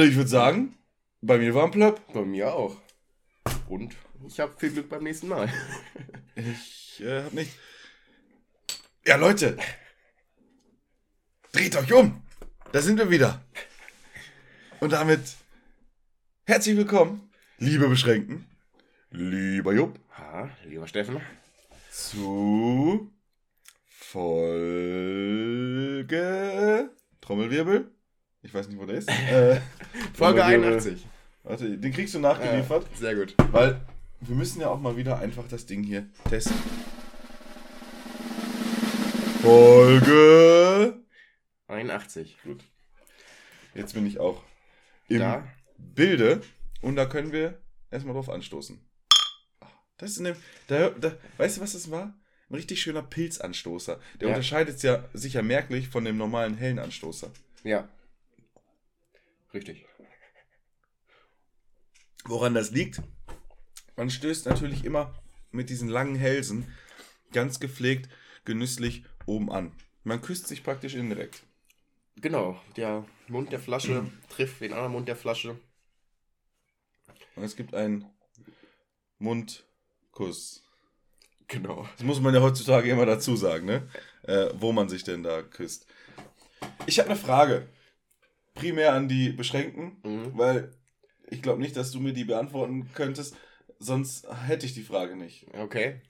Also ich würde sagen, bei mir war ein Plöpp. Bei mir auch. Und ich habe viel Glück beim nächsten Mal. Ich äh, hab nicht. Ja, Leute. Dreht euch um. Da sind wir wieder. Und damit herzlich willkommen, liebe Beschränken, lieber Jupp, Ha, lieber Steffen. zu Folge Trommelwirbel. Ich weiß nicht, wo der ist. Äh, Folge Trommelwirbel. 81. Warte, den kriegst du nachgeliefert. Ja, sehr gut. Weil wir müssen ja auch mal wieder einfach das Ding hier testen. Folge. 81. Gut. Jetzt bin ich auch im Da. Bilde und da können wir erstmal drauf anstoßen. Das ist eine, da, da, weißt du, was das war? Ein richtig schöner Pilzanstoßer. Der Ja. unterscheidet ja sicher merklich von dem normalen hellen Anstoßer. Ja. Richtig. Woran das liegt? Man stößt natürlich immer mit diesen langen Hälsen ganz gepflegt, genüsslich oben an. Man küsst sich praktisch indirekt. Genau. Der Mund der Flasche trifft den anderen Mund der Flasche. Und es gibt einen Mundkuss. Genau. Das muss man ja heutzutage immer dazu sagen, ne? Äh, wo man sich denn da küsst. Ich habe eine Frage. Primär an die Beschränkten, Mhm. weil ich glaube nicht, dass du mir die beantworten könntest, sonst hätte ich die Frage nicht. Okay.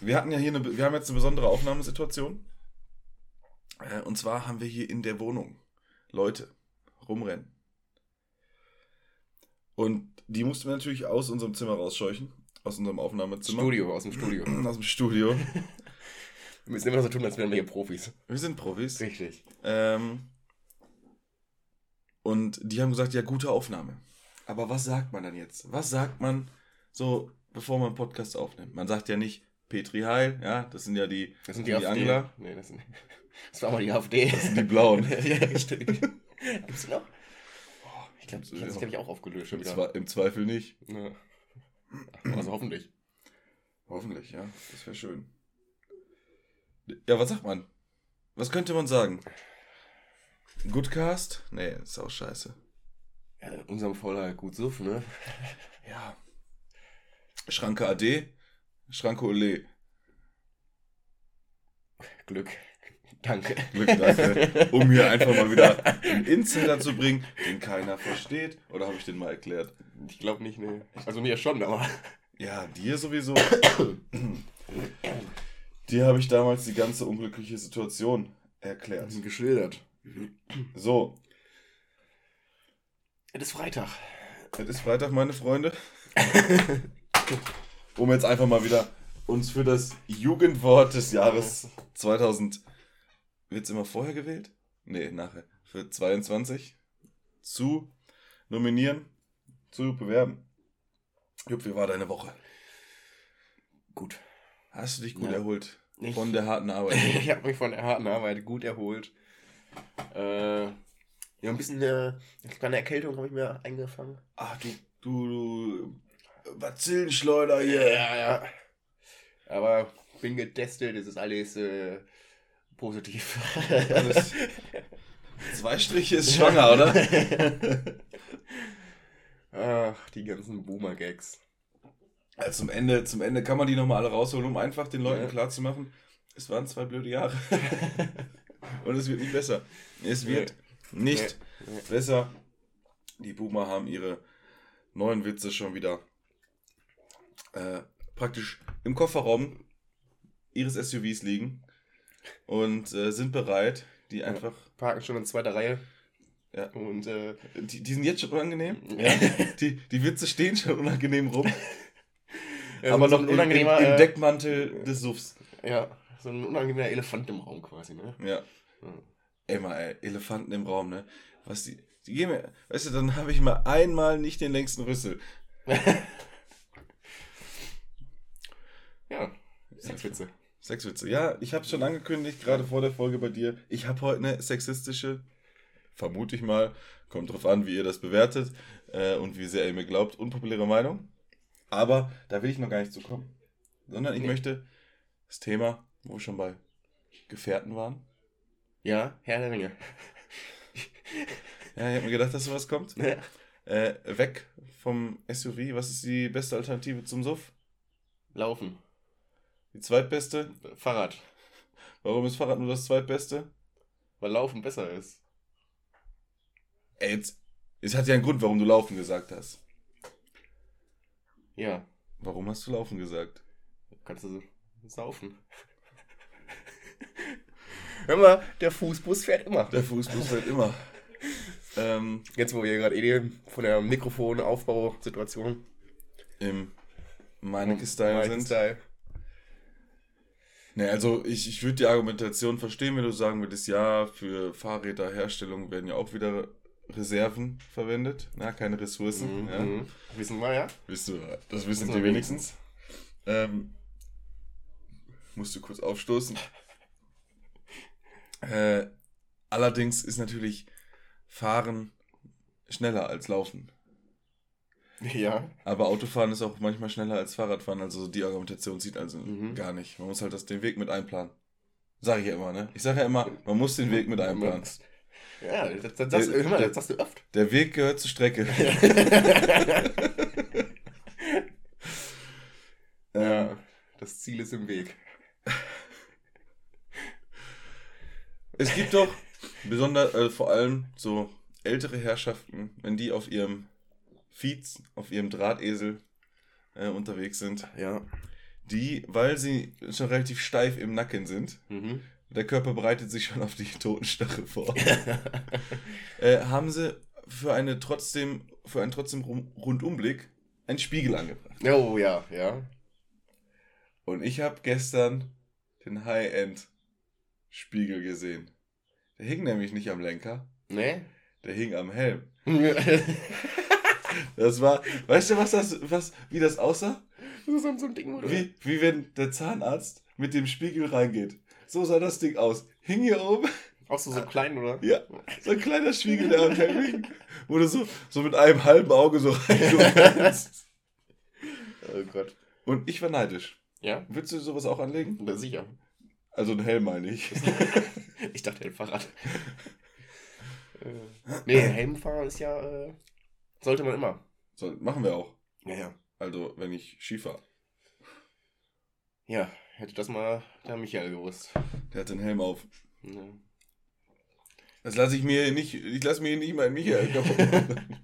Wir hatten ja hier eine, wir haben jetzt eine besondere Aufnahmesituation. Äh, Und zwar haben wir hier in der Wohnung Leute rumrennen. Und die mussten wir natürlich aus unserem Zimmer rausscheuchen. Aus unserem Aufnahmezimmer. Studio, aus dem Studio. Aus dem Studio. Wir müssen immer so tun, als wären wir hier Profis. Wir sind Profis. Richtig. Ähm, und die haben gesagt, ja, gute Aufnahme. Aber was sagt man dann jetzt? Was sagt man so, bevor man einen Podcast aufnimmt? Man sagt ja nicht Petri Heil, ja, das sind ja die, Das sind die, die. Angler, Nee, das, sind, das war mal die AfD. das sind die Blauen. ja, stimmt. Gibt's die noch? Ich glaube, Gibt's die haben sich, glaub ich, auch aufgelöst Im. Zwe Im Zweifel nicht. Ja. Also hoffentlich. Hoffentlich, ja, das wäre schön. Ja, was sagt man? Was könnte man sagen? Goodcast? Nee, ist auch scheiße. Ja, in unserem halt gut suff, ne? Ja. Schranke AD, Schranke Ole. Glück. Danke. Glück, danke. Um hier einfach mal wieder einen Insider zu bringen, den keiner versteht. Oder habe ich den mal erklärt? Ich glaube nicht, ne. Also mir schon, aber. Ja, dir sowieso. dir habe ich damals die ganze unglückliche Situation erklärt. geschildert. So, Es ist Freitag. es ist Freitag, meine Freunde. Um jetzt einfach mal wieder uns für das Jugendwort des Jahres 2000. Wird es immer vorher gewählt? Nee, nachher. Für 22 zu nominieren, zu bewerben. Jupp, wie war deine Woche? Gut. Hast du dich gut Ja. erholt Ich- von der harten Arbeit? ich habe mich von der harten Arbeit gut erholt. Äh, ja, ein bisschen äh, eine kleine Erkältung habe ich mir eingefangen. Ach, du, du, du Bazillenschleuder hier. Ja, ja. Aber bin getestet, es ist alles äh, positiv. Alles- Zwei Striche ist schwanger, oder? Ach, die ganzen Boomer-Gags. Ja, zum, Ende, zum Ende kann man die nochmal alle rausholen, um einfach den Leuten Ja. klarzumachen, es waren zwei blöde Jahre. Und es wird nicht besser. Es wird nicht Nee, nee. besser. Die Boomer haben ihre neuen Witze schon wieder äh, praktisch im Kofferraum ihres SUVs liegen und äh, sind bereit, die einfach. Parken schon in zweiter Reihe. Ja. Und äh, Die, die sind jetzt schon unangenehm. Ja. Die, die Witze stehen schon unangenehm rum. ja, aber so noch ein im, im, unangenehmer, im äh, Deckmantel des Suffs. Ja, so ein unangenehmer Elefant im Raum quasi, ne? Ja. ey mal, ey, Elefanten im Raum, ne? Was die, die gehen mir, weißt du, dann habe ich mal einmal nicht den längsten Rüssel. Ja, Sexwitze. Sexwitze. Ja, ich habe schon angekündigt, gerade vor der Folge bei dir. Ich habe heute eine sexistische, vermute ich mal, kommt drauf an, wie ihr das bewertet äh, und wie sehr ihr mir glaubt, unpopuläre Meinung. Aber da will ich noch gar nicht zu kommen. Sondern ich Nee. möchte das Thema, wo wir schon bei Gefährten waren. Ja, Herr der Ringe. Ja, ich habe mir gedacht, dass sowas kommt. Ja. Äh, weg vom SUV. Was ist die beste Alternative zum Suff? Laufen. Die zweitbeste? Fahrrad. Warum ist Fahrrad nur das zweitbeste? Weil Laufen besser ist. Ey, jetzt, es hat ja einen Grund, warum du Laufen gesagt hast. Ja, Warum hast du Laufen gesagt? kannst du saufen. Hör mal, der Fußbus fährt immer. Der Fußbus fällt immer. ähm, Jetzt, wo wir gerade eh von der Mikrofonaufbausituation Im Meinecke-Style sind. Style. Ne, also ich, ich würde die Argumentation verstehen, wenn du sagen würdest, ja, für Fahrräderherstellung werden ja auch wieder Reserven verwendet. Na, keine Ressourcen. Ja. Mhm. Wissen wir, ja? Wisst du, das wissen Wissen die wir wenigstens. Ähm, musst du kurz aufstoßen. Äh, allerdings ist natürlich Fahren schneller als Laufen. Ja. Aber Autofahren ist auch manchmal schneller als Fahrradfahren. Also die Argumentation zieht also Mhm. gar nicht. Man muss halt das, den Weg mit einplanen. Sage ich ja immer, ne? Ich sage ja immer, man muss den Weg mit einplanen. Ja, das, das, das, hör mal, das sagst du oft. Der Weg gehört zur Strecke. Ja, das Ziel ist im Weg. Es gibt doch besonders, äh, vor allem so ältere Herrschaften, wenn die auf ihrem Fiets, auf ihrem Drahtesel äh, unterwegs sind, Ja. die, weil sie schon relativ steif im Nacken sind, Mhm. Der Körper bereitet sich schon auf die Totenstache vor, äh, haben sie für eine trotzdem, für einen trotzdem Rundumblick einen Spiegel angebracht. Oh ja, ja. Und ich habe gestern den High-End-Spiegel gesehen. Der hing nämlich nicht am Lenker, Ne? der hing am Helm. das Das war, weißt du, was das, was, wie das aussah? ist so so ein Ding, oder? Wie, wie wenn der Zahnarzt mit dem Spiegel reingeht. So sah das Ding aus. Hing hier oben, Auch so, so klein, oder? ja, so ein kleiner Spiegel, der wo du so, so mit einem halben Auge so reingucken kannst. Oh Gott. Und ich war neidisch. Ja? Würdest du sowas auch anlegen? Na, sicher. Also ein Helm meine ich. Ich dachte, ein Fahrrad. äh, nee, Helmfahren ist ja, äh, sollte man immer. So, machen wir auch. Ja, ja. Also, wenn ich Ski fahre. Ja, hätte das mal der Michael gewusst. Der hat den Helm auf. Ja. Das lasse ich mir nicht, ich lasse mir nicht mal Michael kaputt machen.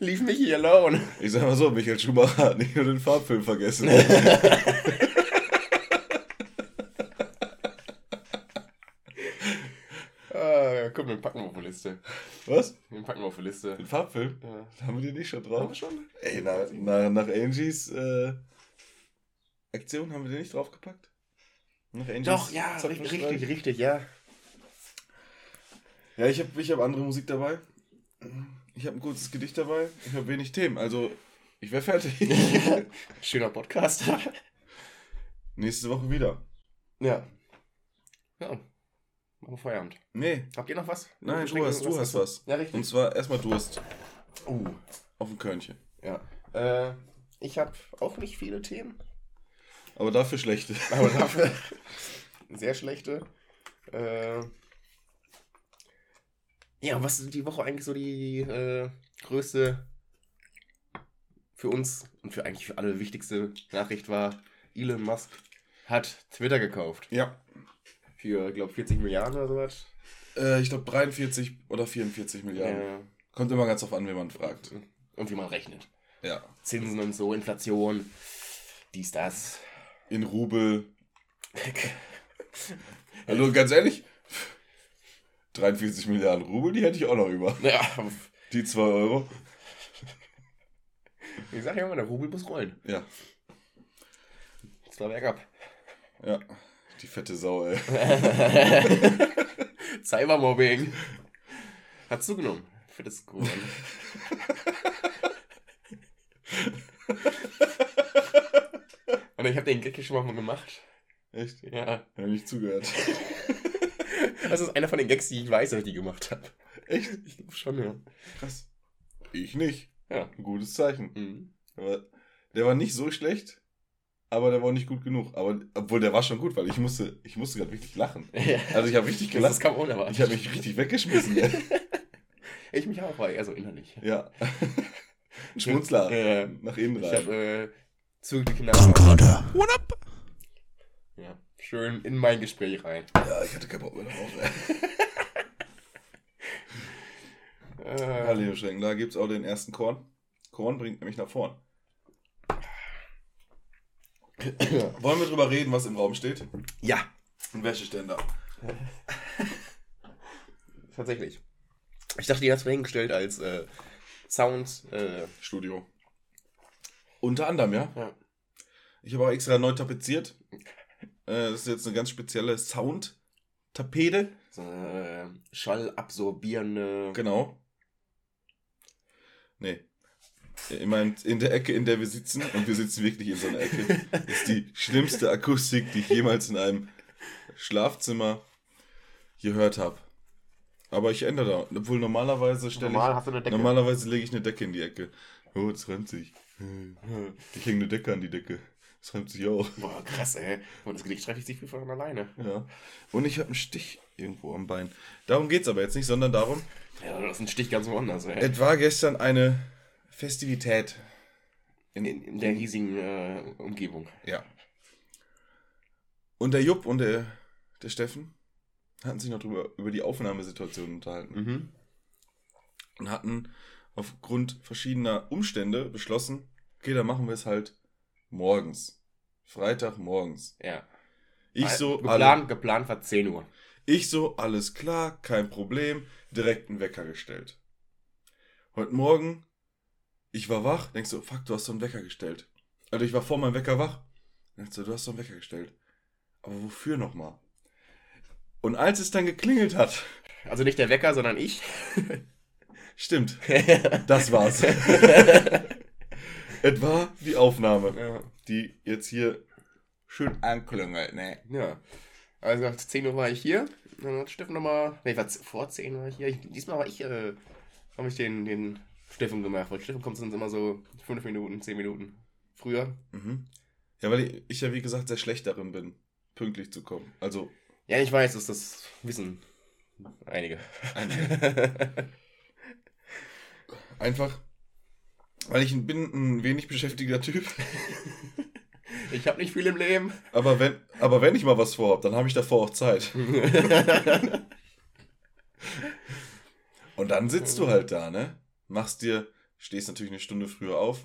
Leave Michi alone. Ich sag mal so, Michael Schumacher hat nicht nur den Farbfilm vergessen. Ah, komm, den packen wir auf die Liste. Was? Den packen wir auf die Liste. Den Farbfilm? Ja. Haben wir den nicht schon Haben drauf? wir schon? Ey, nach, nach, nach Angies äh, Aktion haben wir den nicht draufgepackt? Nach Doch, ja, richtig, richtig, richtig, ja. Ja, ich habe ich hab andere Musik dabei. Ich habe ein kurzes Gedicht dabei. Ich habe wenig Themen. Also, ich wäre fertig. Schöner Podcast. Nächste Woche wieder. ja. Ja. Machen wir Feierabend. Nee, Habt ihr noch was? nein, du hast, du hast was. Ja, richtig. Und zwar erstmal Durst. Uh, Auf dem Körnchen. ja. Äh, ich habe auch nicht viele Themen, Aber dafür schlechte. aber dafür sehr schlechte. Äh, ja, was ist die Woche eigentlich so die äh, größte für uns und für eigentlich für alle wichtigste Nachricht war, Elon Musk hat Twitter gekauft. Ja. Für, glaube 40 Milliarden oder sowas. Äh, ich glaube 43 oder 44 Milliarden. Ja. Kommt immer ganz auf an, wen man fragt. Und wie man rechnet. Ja. Zinsen und so, Inflation, dies, das. In Rubel. Also ganz ehrlich, 43 Milliarden Rubel, die hätte ich auch noch über. Ja, Die 2 Euro. ich sag ja immer, der Rubel muss rollen. Ja. Das war bergab. Ja. Die fette Sau, ey. Cybermobbing. Hat zugenommen. Fettes geworden. Und ich habe den Gag schon mal gemacht. Echt? Ja. Ich nicht zugehört. Das ist einer von den Gags, die ich weiß, dass ich die gemacht habe. Echt? Ich glaube schon, ja. Krass. Ich nicht. Ja. Ein gutes Zeichen. Mhm. Aber der war nicht so schlecht, aber der war auch nicht gut genug. Aber obwohl der war schon gut, weil ich musste, ich musste gerade richtig lachen. Ja. Also ich habe richtig Das gelacht. ist kaum unerwartet. Ich habe mich richtig weggeschmissen. Ja. Ich mich auch, war eher so innerlich. ja. Ein Schmunzler Ja. nach innen Ich rein. habe äh, zugeknallt. Ja. Schön in mein Gespräch rein. Ja, ich hatte keinen Bock mehr drauf. ey. Äh, Leo da gibt es auch den ersten Korn. Korn bringt nämlich nach vorn. Wollen wir drüber reden, was im Raum steht? ja, Ein Wäscheständer. tatsächlich. Ich dachte, die hast du hingestellt als äh, Sound. Äh, Studio. Unter anderem, ja. ja. Ich habe auch extra neu tapeziert. Äh, das ist jetzt eine ganz spezielle Sound-Tapete. So eine schallabsorbierende. Genau. Nee. Ich meine, in der Ecke, in der wir sitzen, und wir sitzen wirklich in so einer Ecke, ist die schlimmste Akustik, die ich jemals in einem Schlafzimmer gehört habe. Aber ich ändere da. Obwohl normalerweise stelle Normal ich, Normalerweise lege ich eine Decke in die Ecke. Oh, 20. Die King eine Decke an die Decke. Das reimt sich auch. Boah, krass, ey. Und das Gedicht schreibe ich sich von alleine. Ja. Und ich habe einen Stich irgendwo am Bein. Darum geht's aber jetzt nicht, sondern darum. Ja, das ist ein Stich ganz woanders, ey. Es war gestern eine Festivität. In, in, in der riesigen äh, Umgebung. Ja. Und der Jupp und der, der Steffen hatten sich noch drüber, über die Aufnahmesituation unterhalten. Mhm. Und hatten aufgrund verschiedener Umstände beschlossen, okay, dann machen wir es halt morgens. Freitag morgens. Ja. Ich so, alle, Geplant, geplant war 10 Uhr. ich so, alles klar, kein Problem, direkt einen Wecker gestellt. Heute Morgen, ich war wach, denkst du, fuck, du hast so einen Wecker gestellt. Also ich war vor meinem Wecker wach. Denkst du, du hast so einen Wecker gestellt. Aber wofür nochmal? Und als es dann geklingelt hat, Also nicht der Wecker, sondern ich. stimmt, das war's. es war die Aufnahme, ja. die jetzt hier schön anklingelt, ne? ja. Also 10 Uhr war ich hier. Dann hat Steffen nochmal. Ne, ich war vor 10 Uhr hier. Ich, diesmal war ich, äh, habe ich den, den Steffen gemacht, weil Steffen kommt sonst immer so 5 Minuten, 10 Minuten früher. Mhm. Ja, weil ich, ich ja wie gesagt sehr schlecht darin bin, pünktlich zu kommen. Also, Ja, ich weiß, dass das wissen einige. einfach, weil ich bin ein wenig beschäftigter Typ. ich habe nicht viel im Leben. Aber wenn, aber wenn ich mal was vorhab, dann habe ich davor auch Zeit. Und dann sitzt du halt da, ne? Machst dir, stehst natürlich eine Stunde früher auf,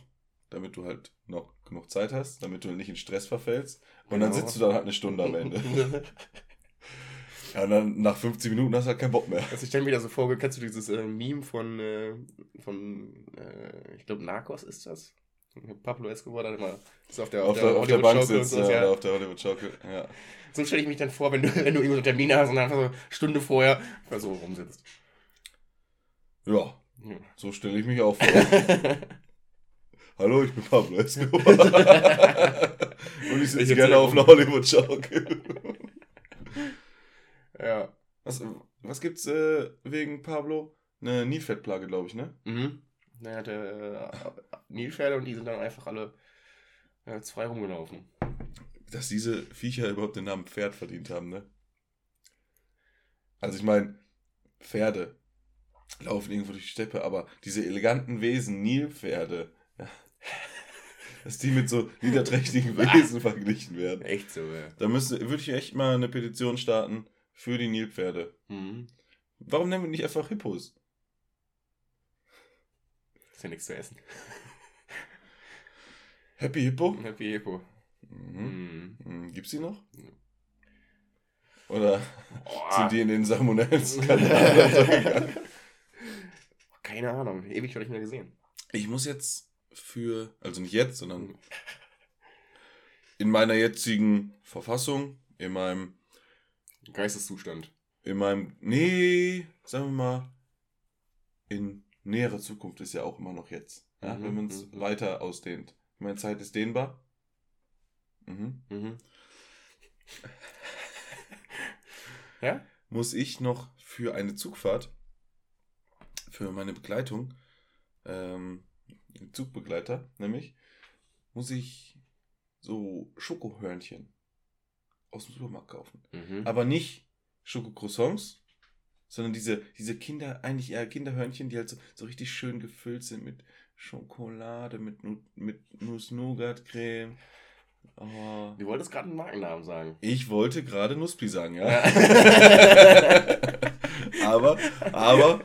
damit du halt noch genug Zeit hast, damit du nicht in Stress verfällst. Und dann Genau. sitzt du dann halt eine Stunde am Ende. Ja, dann nach 50 Minuten hast du halt keinen Bock mehr. Also ich stelle mir da so vor, kennst du dieses äh, Meme von, äh, von äh, ich glaube, Narcos ist das? Pablo Escobar da immer ist auf der, Auf der, auf der Bank sitzt, ja, ja. auf der Hollywood-Schaukel, ja. So stelle ich mich dann vor, wenn du, wenn du irgendwo so Termine hast und dann einfach so eine Stunde vorher so rumsitzt. Ja, Ja. so stelle ich mich auch vor. Hallo, ich bin Pablo Escobar. Und ich sitze gerne auf einer Hollywood-Schaukel. Ja. Was, was gibt's äh, wegen Pablo? Eine Nilfettplage, glaube ich, ne? Mhm. Der hatte äh, Nilpferde und die sind dann einfach alle äh, frei rumgelaufen. Dass diese Viecher überhaupt den Namen Pferd verdient haben, ne? Also ich meine, Pferde laufen irgendwo durch die Steppe, aber diese eleganten Wesen, Nilpferde, ja, dass die mit so niederträchtigen Wesen verglichen werden. Echt so, ja. Da müsste, würde ich echt mal eine Petition starten für die Nilpferde. Mhm. Warum nennen wir nicht einfach Hippos? Ist ja nichts zu essen. Happy Hippo? Happy Hippo. Mhm. Mhm. Mhm. Gibt's die noch? Oder Boah. sind die in den Salmonellen-Skandal? Keine Ahnung. Ewig schon nicht mehr gesehen. Ich muss jetzt für, also nicht jetzt, sondern in meiner jetzigen Verfassung, in meinem, Geisteszustand. in meinem, nee, sagen wir mal, in näherer Zukunft ist ja auch immer noch jetzt. Ja, Mhm, wenn man es mhm. weiter ausdehnt. Meine Zeit ist dehnbar. Mhm. Mhm. Ja? Muss ich noch für eine Zugfahrt, für meine Begleitung, ähm, Zugbegleiter, nämlich, muss ich so Schokohörnchen aus dem Supermarkt kaufen. Mhm. Aber nicht Schokocroissants, sondern diese, diese Kinder, eigentlich eher Kinderhörnchen, die halt so, so richtig schön gefüllt sind mit Schokolade, mit, Nu- mit Nuss-Nougat-Creme. Oh. Du wolltest gerade einen Markennamen sagen. Ich wollte gerade Nusspi sagen, ja. Ja. aber, aber,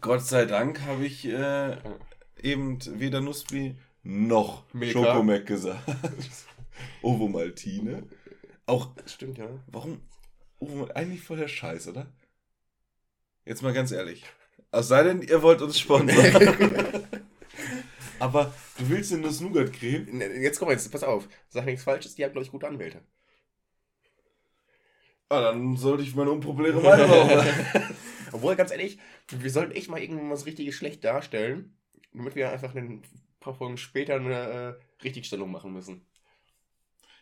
Gott sei Dank habe ich äh, eben weder Nusspi noch Milka. Schokomac gesagt. Ovomaltine. Auch Stimmt, ja. Warum? Oh, eigentlich voll der Scheiß, oder? Jetzt mal ganz ehrlich. Es sei denn, ihr wollt uns sponsern. Aber du willst eine Nuss-Nougat-Creme? Jetzt komm jetzt, pass auf. Sag nichts Falsches, die haben, glaube ich, gute Anwälte. Ah, dann sollte ich meine unpopuläre Meinung. Obwohl, ganz ehrlich, wir sollten echt mal irgendwann was richtiges schlecht darstellen, damit wir einfach ein paar Folgen später eine äh, Richtigstellung machen müssen.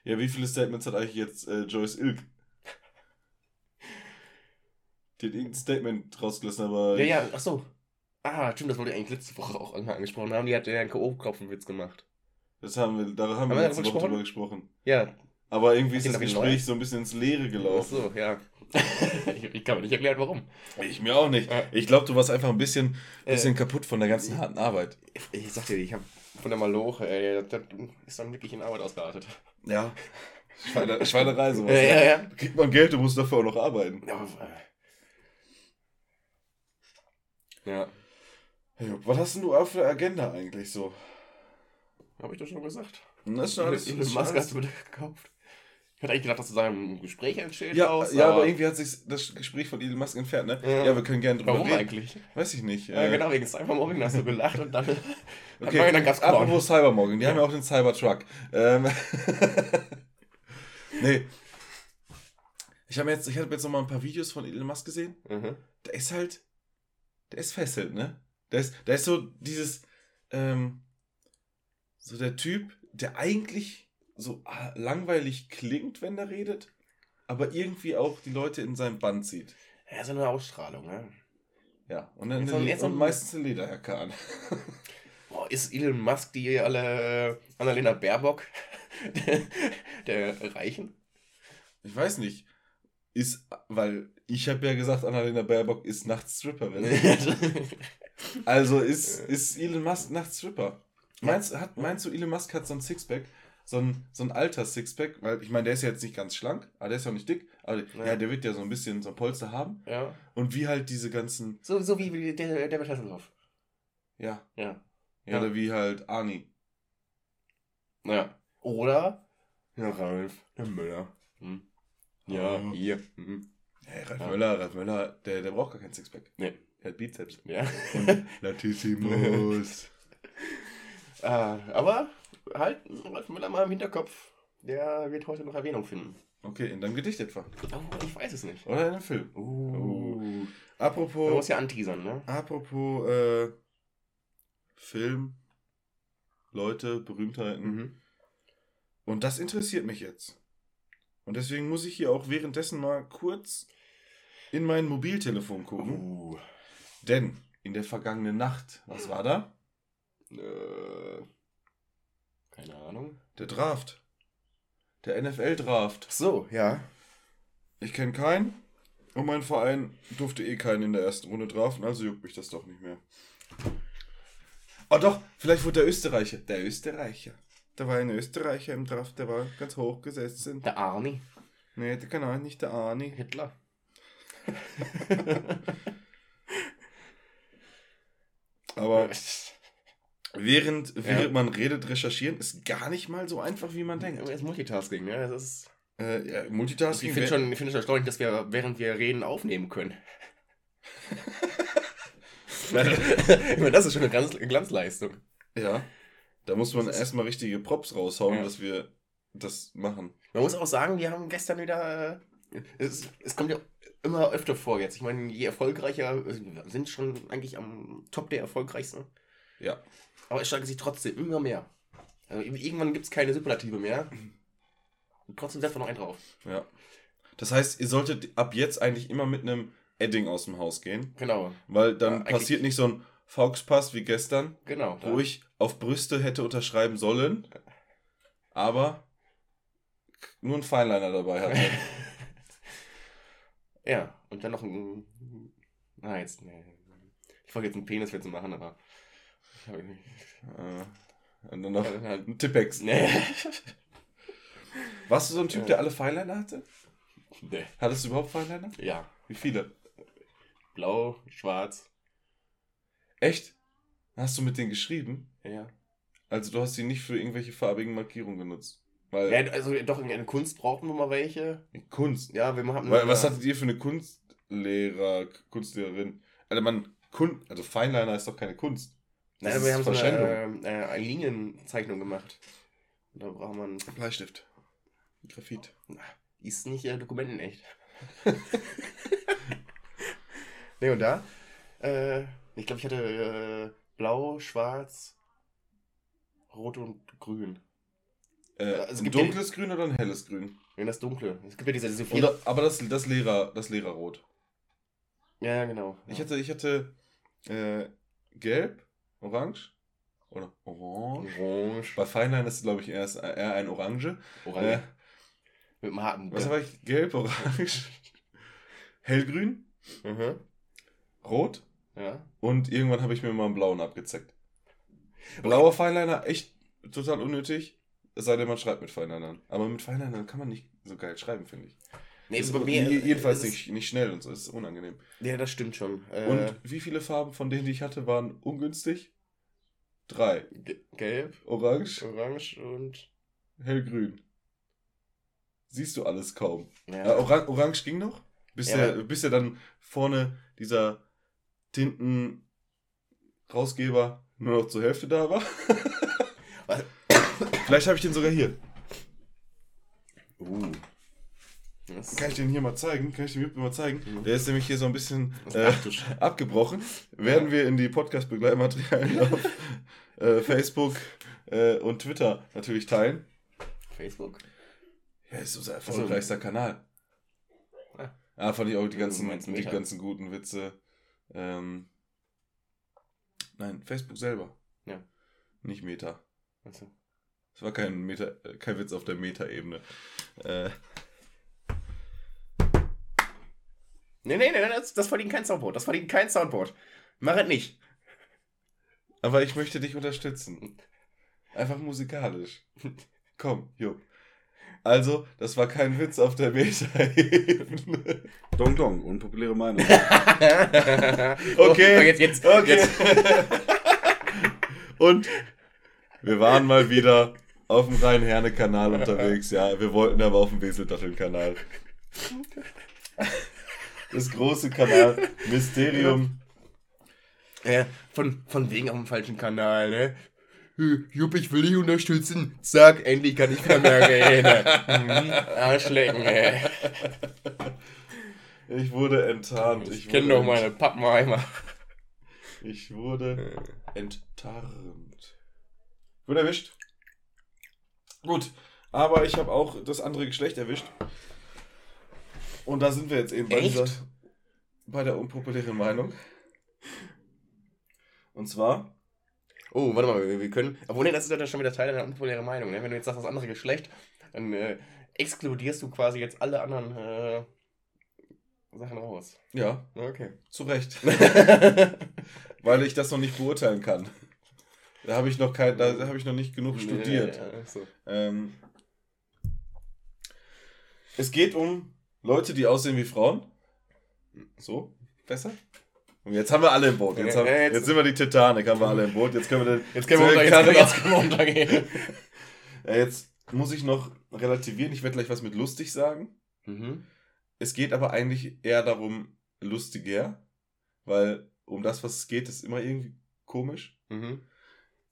Ja, wie viele Statements hat eigentlich jetzt äh, Joyce Ilk? Die hat irgendein Statement rausgelassen, aber. Ja, ja, ach so. Ah, stimmt, das wollte ich eigentlich letzte Woche auch angesprochen haben. Die hat ja einen K.O.-Kopfenwitz gemacht. Das haben wir, da haben Haben wir letzte darüber Woche drüber gesprochen. Ja, Aber irgendwie ist das Gespräch neu? so ein bisschen ins Leere ach gelaufen. so, ja. ich, ich kann mir nicht erklären, warum. Ich mir auch nicht. Ich glaube, du warst einfach ein bisschen, bisschen Äh, kaputt von der ganzen harten Arbeit. Ich sag dir, ich habe von der Maloche, ey, das ist dann wirklich in Arbeit ausgeartet. Ja. Schweine, Schweinerei, sowas. Ja, ja, ja. Da kriegt man Geld, du musst dafür auch noch arbeiten. Ja. aber, äh, was hast denn du auf der Agenda eigentlich so? habe ich doch schon gesagt. Das ist schon alles, Musk alles- hast du gekauft. Eigentlich gedacht, dass du ein Gespräch entsteht ja, raus, ja, aber irgendwie hat sich das Gespräch von Elon Musk entfernt, ne? Ja. Ja, wir können gerne drüber Warum reden. eigentlich? Weiß ich nicht. Ja, äh, genau, wegen Cybermobbing hast du gelacht und dann, Okay, dann gab's apropos. Cybermorgen, die haben ja auch den Cybertruck. Ähm, nee. Ich habe jetzt, ich habe jetzt noch mal ein paar Videos von Elon Musk gesehen. Mhm. Der ist halt, der ist fesselt, ne? Der ist, der ist so dieses, ähm, so der Typ, der eigentlich so ah, langweilig klingt, wenn er redet, aber irgendwie auch die Leute in seinem Band zieht. Ja, so eine Ausstrahlung, ne? Ja, und dann Jetzt eine, jetzt und meistens eine Lederjacke an. Boah, ist Elon Musk die alle Annalena Baerbock der, der Reichen? Ich weiß nicht. Ist, weil ich habe ja gesagt, Annalena Baerbock ist nachts Stripperin. Also ist, ist Elon Musk nachts Stripper. Meinst, hat, meinst du, Elon Musk hat so ein Sixpack? So ein, so ein alter Sixpack? Weil ich meine, der ist ja jetzt nicht ganz schlank, aber der ist ja auch nicht dick. Aber Ja. ja, der wird ja so ein bisschen so ein Polster haben. ja. Und wie halt diese ganzen, So, so wie der, der Hasselhoff. ja, Ja. ja, oder wie halt Arnie. Ja. Oder? Ja, Ralf, der Müller. Hm. Ja, Oh. hier. Mhm. Hey, Ralf Ja. Möller, Ralf Möller, der, der braucht gar kein Sixpack. Nee. Der hat Bizeps. Ja. Und Latissimus. äh, aber halt, Ralf Müller mal im Hinterkopf. Der wird heute noch Erwähnung finden. Okay, in deinem Gedicht etwa. Oh, ich weiß es nicht. Oder in einem Film. Uh. Man Apropos, muss ja anteasern, ne? apropos äh, Film, Leute, Berühmtheiten. Mhm. Und das interessiert mich jetzt. Und deswegen muss ich hier auch währenddessen mal kurz in mein Mobiltelefon gucken. Uh. Denn in der vergangenen Nacht, was war da? Äh, keine Ahnung. Der Draft. Der NFL-Draft. So, ja. Ich kenne keinen. Und mein Verein durfte eh keinen in der ersten Runde draften, also juckt mich das doch nicht mehr. Oh doch, vielleicht wurde der Österreicher. Der Österreicher. Da war ein Österreicher im Draft, der war ganz hoch gesessen. Der Arnie. Nee, der kann auch nicht der Arnie. Hitler. Aber während, während Ja. man redet, recherchieren ist gar nicht mal so einfach, wie man denkt. Das ist Multitasking, ne? Das ist. Äh, ja, Ich Multitasking. finde wär- schon, ich find schon erstaunlich, dass wir, während wir reden, aufnehmen können. ich meine, das ist schon eine Glanz Glanzleistung. Ja. Da muss man erstmal richtige Props raushauen, Ja. dass wir das machen. Man muss auch sagen, wir haben gestern wieder. äh, Es, es kommt ja immer öfter vor jetzt. Ich meine, je erfolgreicher, wir sind schon eigentlich am Top der erfolgreichsten. Ja. Aber es steigert sich trotzdem immer mehr. Also irgendwann gibt es keine Superlative mehr. Und trotzdem setzt man noch einen drauf. Ja. Das heißt, ihr solltet ab jetzt eigentlich immer mit einem Edding aus dem Haus gehen, Genau, weil dann Ja, passiert nicht so ein Fauxpass wie gestern, genau. wo ich auf Brüste hätte unterschreiben sollen, aber nur einen Feinliner dabei hatte. Ja, und dann noch ein. Na, jetzt. Nee. Ich wollte jetzt einen Peniswitz machen, aber. Ich habe nicht. Äh, Und dann noch Ja, halt- ein Tippex. Nee. Warst du so ein Typ, Ja. der alle Feinliner hatte? nee. Hattest du überhaupt Feinliner? Ja. Wie viele? Blau, schwarz. Echt? Hast du mit denen geschrieben? Ja. Also du hast sie nicht für irgendwelche farbigen Markierungen genutzt. Weil ja. Also doch, in der Kunst brauchen wir mal welche. Kunst. Ja, wir haben. Weil, was hattet ihr für eine Kunstlehrer, Kunstlehrerin? Also man, Kun also Feinliner ist doch keine Kunst. Nein, aber wir haben so eine, äh, eine Linienzeichnung gemacht. Und da braucht man. Bleistift. Graphit. Ist nicht äh, Dokumenten echt. ne, und da? Äh, ich glaube, ich hatte äh, blau, schwarz, rot und grün. Äh, Also es ein gibt ja- dunkles Grün oder ein helles Grün? Ja, das Dunkle. Es gibt ja diese, diese vier. Oder, aber das, das Lehrer, das Lehrerrot. Ja, ja, genau. Ich hatte, ich hatte äh, gelb, orange oder orange. Orange. Bei Feinliner ist es, glaube ich, erst eher ein Orange. Orange. Äh, Mit dem harten. was habe ich? Gelb, orange, hellgrün, Mhm. rot Ja. und irgendwann habe ich mir mal einen blauen abgezeckt. Blauer Feinliner, echt total unnötig. Es sei denn, man schreibt mit Feinlinern. Aber mit Feinlinern kann man nicht so geil schreiben, finde ich. Nee, Ist bei mir, je- jedenfalls ist nicht, nicht schnell und so, ist unangenehm. Ja, das stimmt schon. Äh, Und wie viele Farben von denen, die ich hatte, waren ungünstig? Drei. Ge- Gelb, Orange, Orange und. hellgrün. Siehst du alles kaum. Ja. Äh, Orang Orange ging noch, bis, Ja, aber- bis der dann vorne dieser Tinten-Rausgeber nur noch zur Hälfte da war. Vielleicht habe ich den sogar hier. Uh. Das Kann ich den hier mal zeigen? Kann ich den Jupp mal zeigen? Mhm. Der ist nämlich hier so ein bisschen das äh, abgebrochen. Werden wir in die Podcast-Begleitmaterialien auf äh, Facebook äh, und Twitter natürlich teilen. Facebook. Ja, ist unser erfolgreichster Kanal. Ah. Ja, fand ich auch die ganzen, die ganzen guten Witze. Ähm, nein, Facebook selber. Ja. Nicht Meta. Achso. Es war kein, Meta, kein Witz auf der Meta-Ebene. Äh, Nee, nee, nee, das, das verdient kein Soundboard. Das verdient kein Soundboard. Mach es nicht. aber ich möchte dich unterstützen. Einfach musikalisch. Komm, Jupp. Also, das war kein Witz auf der Meta-Ebene. Dong Dong, unpopuläre Meinung. Okay. Oh, jetzt, jetzt, Okay. jetzt. Und wir waren mal wieder auf dem Rhein-Herne-Kanal unterwegs. Ja, wir wollten aber auf dem Weseldatteln-Kanal. Das große Kanal Mysterium. Äh, von, von wegen auf dem falschen Kanal, ne? Hm, Jupp, ich will dich unterstützen. Sag, endlich kann ich wieder mehr reden. Mhm, Arschlecken, ey. Ich wurde enttarnt. Ich wurde kenne doch meine Pappenheimer. Ich wurde enttarnt. Wurde erwischt. Gut, aber ich habe auch das andere Geschlecht erwischt. Und da sind wir jetzt eben bei, dieser, bei der unpopulären Meinung. Und zwar, Oh, warte mal, wir, können. Obwohl, nee, das ist ja dann schon wieder Teil deiner unpopulären Meinung, ne? Wenn du jetzt sagst, das andere Geschlecht, dann äh, exkludierst du quasi jetzt alle anderen äh, Sachen raus. ja, Okay. zu Recht. Weil ich das noch nicht beurteilen kann. Da habe ich noch kein, da habe ich noch nicht genug studiert. Ja, ja, so. Ähm, es geht um Leute, die aussehen wie Frauen. So, besser? Und jetzt haben wir alle im Boot. Jetzt, haben, jetzt, jetzt- sind wir die Titanic, haben wir alle im Boot. Jetzt können wir den. Jetzt können wir, unter, jetzt, können, wir untergehen. Ja, jetzt muss ich noch relativieren. Ich werde gleich was mit lustig sagen. Mhm. Es geht aber eigentlich eher darum, lustiger. Weil um das, was es geht, ist immer irgendwie komisch. Mhm.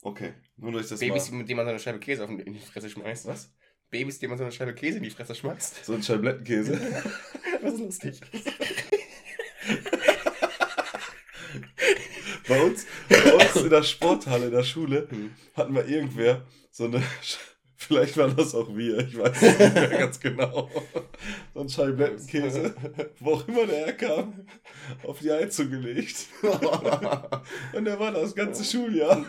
Okay, nur dass ich das Babys, mal... mit denen man so eine Scheibe Käse auf die Fresse schmeißt. Was? Babys, denen man so eine Scheibe Käse in die Fresse schmeißt. So ein Scheiblettenkäse. Was lustig. bei, uns, bei uns in der Sporthalle, in der Schule, hatten wir irgendwer so eine vielleicht waren das auch wir, ich weiß es nicht mehr ganz genau, so ein Scheiblettenkäse, wo auch immer der herkam, auf die Heizung gelegt. Und der war das ganze Schuljahr.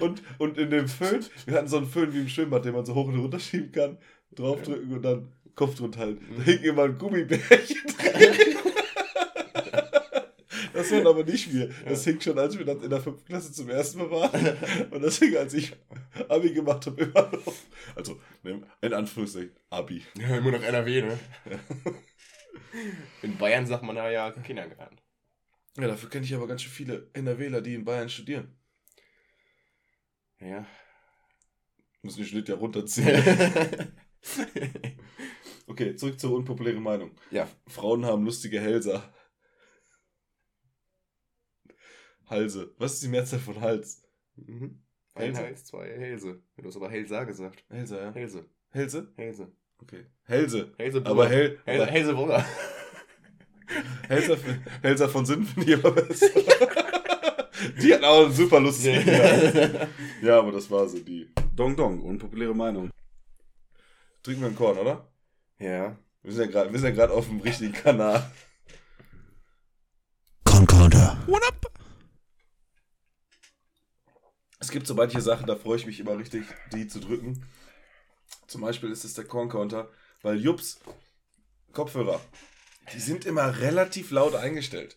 Und, und in dem Föhn, wir hatten so einen Föhn wie im Schwimmbad, den man so hoch und runter schieben kann, draufdrücken und dann Kopf drunter halten. Da hing immer ein Gummibärchen drin. Das waren aber nicht wir. Das hing schon, als wir dann in der fünften Klasse zum ersten Mal waren. Und das hing, als ich Abi gemacht habe, immer noch. Also, ne, in Anführungszeichen, Abi. Ja, immer noch NRW, ne? In Bayern sagt man ja Kindergarten. Ja, dafür kenne ich aber ganz schön viele NRWler, die in Bayern studieren. Ja. Müssen den Schnitt ja runterziehen. Okay, zurück zur unpopulären Meinung. ja. Frauen haben lustige Hälser. Halse. Was ist die Mehrzahl von Hals? Mhm. Ein Hälse? Hals, zwei Hälse. Du hast aber Hälser gesagt. Hälse, ja. Hälse. Hälse? Hälse. Okay. Hälse. Hälse Aber Hel Hälse, aber Hälsebrugger. Hälser, Hälser von Sinn finde ich aber besser. die hat auch einen super lustigen Namen. Ja, aber das war so die. Dong Dong, unpopuläre Meinung. Trinken wir einen Korn, oder? ja. Wir sind ja gerade wir sind ja gerade auf dem richtigen Kanal. Concorder. Es gibt so manche Sachen, da freue ich mich immer richtig, die zu drücken. Zum Beispiel ist es der Corn Counter, weil Jups Kopfhörer, die sind immer relativ laut eingestellt.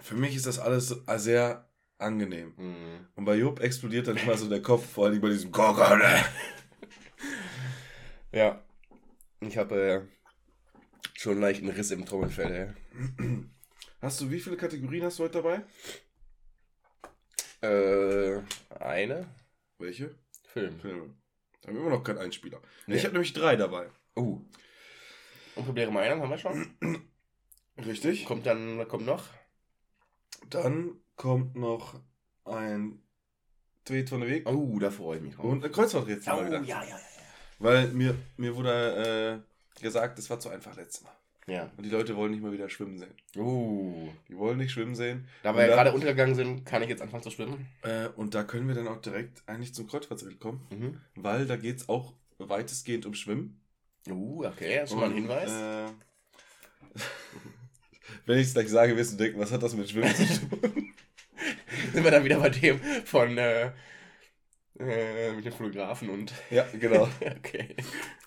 Für mich ist das alles sehr angenehm. Mhm. Und bei Jupp explodiert dann immer so der Kopf, vor allem bei diesem Corn Counter. Ja. Ich habe äh, schon leicht einen Riss im Trommelfell, Hast du, wie viele Kategorien hast du heute dabei? Äh, eine? Welche? Film. Filme. Da haben wir immer noch keinen Einspieler. Nee. Ich habe nämlich drei dabei. Uh. Unpopuläre Meinung haben wir schon. Richtig. Kommt dann, kommt noch? Dann kommt noch ein Tweet von der Weg Oh, da freue ich mich drauf. und ein Kreuzworträtsel. Oh, ja, ja, ja. Weil mir, mir wurde äh, gesagt, das war zu einfach letztes Mal. Ja. Und die Leute wollen nicht mal wieder schwimmen sehen. Uh. Die wollen nicht schwimmen sehen. Da wir ja gerade untergegangen sind, kann ich jetzt anfangen zu schwimmen. Äh, und da können wir dann auch direkt eigentlich zum Kreuzworträtsel kommen. Mhm. Weil da geht es auch weitestgehend um Schwimmen. Uh, okay, das ist schon mal ein Hinweis. Äh, wenn ich es gleich sage, wirst du denken, was hat das mit Schwimmen zu tun? sind wir dann wieder bei dem von äh, äh, mit dem Fotografen und. ja, genau. okay.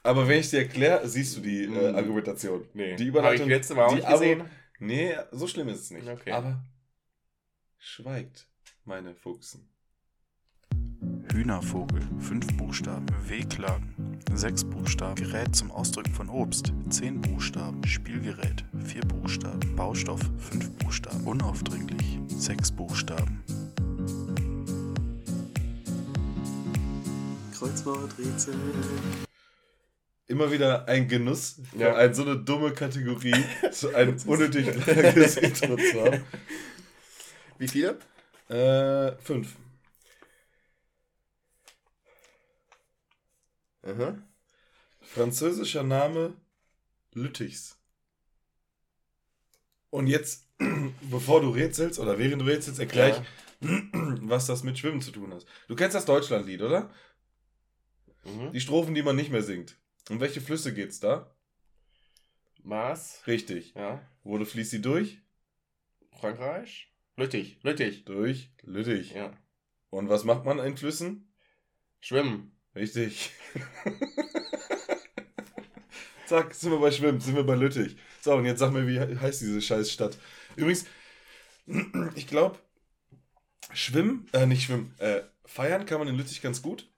Aber wenn ich dir erkläre, siehst du die äh, Mhm. Argumentation. Nee. Die Habe Überleitung. ich letzte Mal auch die nicht gesehen. Abo- Nee, so schlimm ist es nicht. Okay. Aber schweigt, meine Fuchsen. Hühnervogel, fünf Buchstaben. Wehklagen, sechs Buchstaben. Gerät zum Ausdrücken von Obst, zehn Buchstaben. Spielgerät, vier Buchstaben. Baustoff, fünf Buchstaben. Unaufdringlich, sechs Buchstaben. Kreuzworträtsel. Immer wieder ein Genuss, Ja. ein, so eine dumme Kategorie, so ein unnötig langes Intro zu haben. Wie viele? Äh, fünf. Aha. Französischer Name Lüttichs. Und jetzt, bevor du rätselst oder während du rätselst, erkläre ich, was das mit Schwimmen zu tun hat. Du kennst das Deutschlandlied, oder? Mhm. Die Strophen, die man nicht mehr singt. Um welche Flüsse geht's da? Maß. Richtig. Ja. Wo fließt sie durch? Frankreich. Lüttich. Lüttich. Durch Lüttich. Ja. Und was macht man in Flüssen? Schwimmen. Richtig. Zack, sind wir bei Schwimmen, sind wir bei Lüttich. So, und jetzt sag mir, wie he- heißt diese scheiß Stadt? Übrigens, ich glaube, Schwimmen, äh, nicht Schwimmen, äh, feiern kann man in Lüttich ganz gut.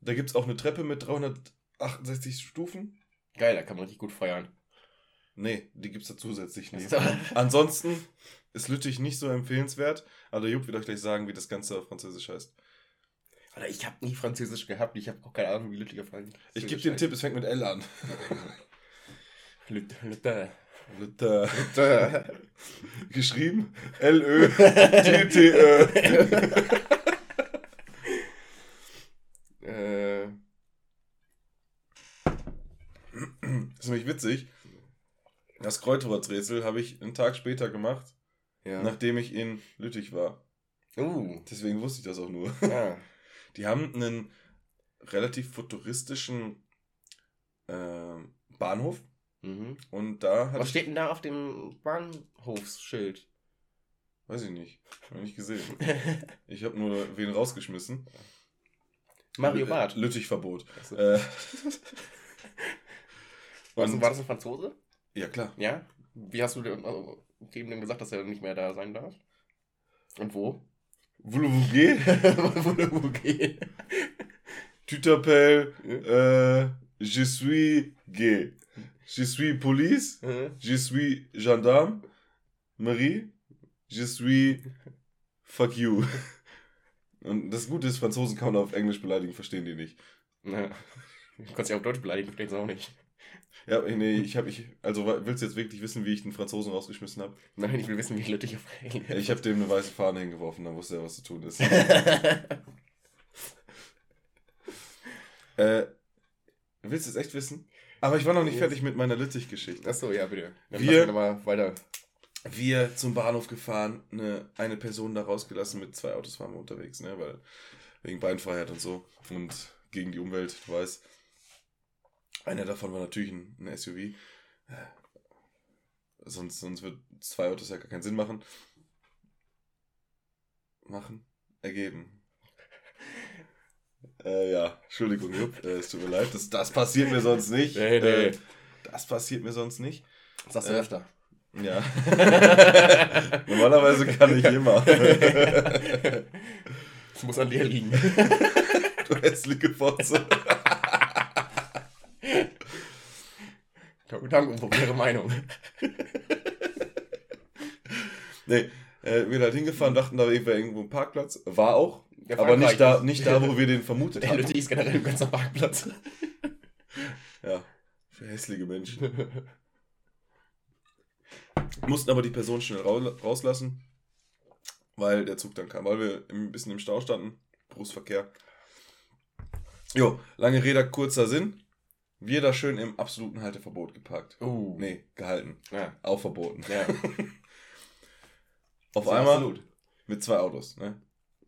Da gibt es auch eine Treppe mit 368 Stufen. Geil, da kann man richtig gut feiern. Nee, die gibt es da zusätzlich nicht. So. Ansonsten ist Lüttich nicht so empfehlenswert, aber der Jupp wird euch gleich sagen, wie das Ganze auf Französisch heißt. Alter, ich habe nie Französisch gehabt. Ich habe auch keine Ahnung, wie Lüttich auf Französisch Ich gebe dir einen Tipp, es fängt mit L an. Lüt- Lütte. Lütter. Lütte. Geschrieben L-Ö-T-T-Ö. äh, Nämlich witzig. Das Kreuzworträtsel habe ich einen Tag später gemacht, Ja. nachdem ich in Lüttich war. Uh, Deswegen wusste ich das auch nur. ja. Die haben einen relativ futuristischen ähm, Bahnhof Mhm. und da hat Was steht denn da auf dem Bahnhofsschild? weiß ich nicht, hab ich nicht gesehen. Ich habe nur wen rausgeschmissen. Mario Barth. Lüttich-Verbot. Achso. Äh, war, das, war das ein Franzose? ja, klar. Ja. Wie hast du dem, also, dem denn gesagt, dass er nicht mehr da sein darf? Und wo? Voulez-vous geht? Tu t'appelles euh, Je suis gay. Je suis police. Je suis gendarme. Marie. Je suis fuck you. Und das Gute ist, Franzosen kann man auf Englisch beleidigen, verstehen die nicht. Ja. Du kannst ja auch Deutsch beleidigen, verstehen sie auch nicht. Ja, nee, ich habe ich, also willst du jetzt wirklich wissen, wie ich den Franzosen rausgeschmissen habe? Nein, ich will wissen, wie Lüttich auf Englisch Ich habe dem eine weiße Fahne hingeworfen, dann wusste er, was zu tun ist. äh, willst du es echt wissen? Aber ich war noch nicht Yes. fertig mit meiner Lüttich-Geschichte. Achso, ja, bitte. Dann Wir- wir mal weiter. Wir zum Bahnhof gefahren, eine, eine Person da rausgelassen, mit zwei Autos waren wir unterwegs, ne, weil wegen Beinfreiheit und so und gegen die Umwelt, du weißt. Einer davon war natürlich ein, ein SUV. Äh, Sonst, sonst wird zwei Autos ja gar keinen Sinn machen. Machen? Ergeben. Äh, ja, Entschuldigung, Jupp, äh, es tut mir leid, das, das passiert mir sonst nicht. Nee, nee. Äh, das passiert mir sonst nicht. Das sagst du Äh, öfter. Ja. Normalerweise kann ich immer. Das muss an dir liegen. du hässliche Fotze. Dank unpopuläre Meinung. Nee, äh, wir sind halt hingefahren, dachten, da wäre irgendwo ein Parkplatz. War auch. Ja, aber nicht da, nicht da, wo wir den vermutet Der haben. Lüttich ist generell ein ganzer Parkplatz. Ja, für hässliche Menschen. Mussten aber die Person schnell rau- rauslassen, weil der Zug dann kam, weil wir ein bisschen im Stau standen. Berufsverkehr. Jo, lange Rede, kurzer Sinn. Wir da schön im absoluten Halteverbot geparkt. Uh. Nee, gehalten. Ja. Auch verboten. Ja. Auf So, einmal Absolut. mit zwei Autos. Ne?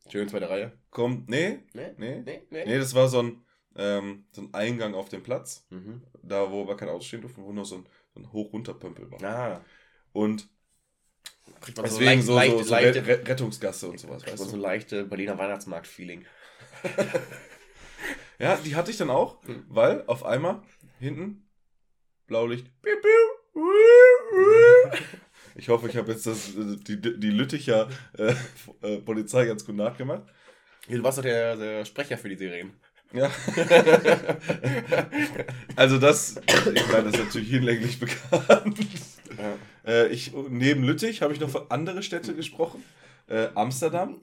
Schön, zweite Reihe. Kommt, nee, Nee? nee. Nee? Nee? Nee, das war so ein, ähm, so ein Eingang auf dem Platz, Mhm. da wo aber kein Auto stehen durfte, wo nur so ein, so ein Hoch-Runter-Pömpel war. Ah. Und Kriegt man deswegen so, leicht, so, so leichte, Re Re- Rettungsgasse und sowas, weißt man so du? leichte Berliner Weihnachtsmarkt-Feeling. Ja, die hatte ich dann auch, weil auf einmal hinten Blaulicht. Ich hoffe, ich habe jetzt das, die, die Lütticher äh, äh, Polizei ganz gut nachgemacht. Du warst doch der, der Sprecher für die Serien. Ja. also das, ich meine, das ist natürlich hinlänglich bekannt. Ja. Äh, ich, neben Lüttich habe ich noch von andere Städte gesprochen. Äh, Amsterdam,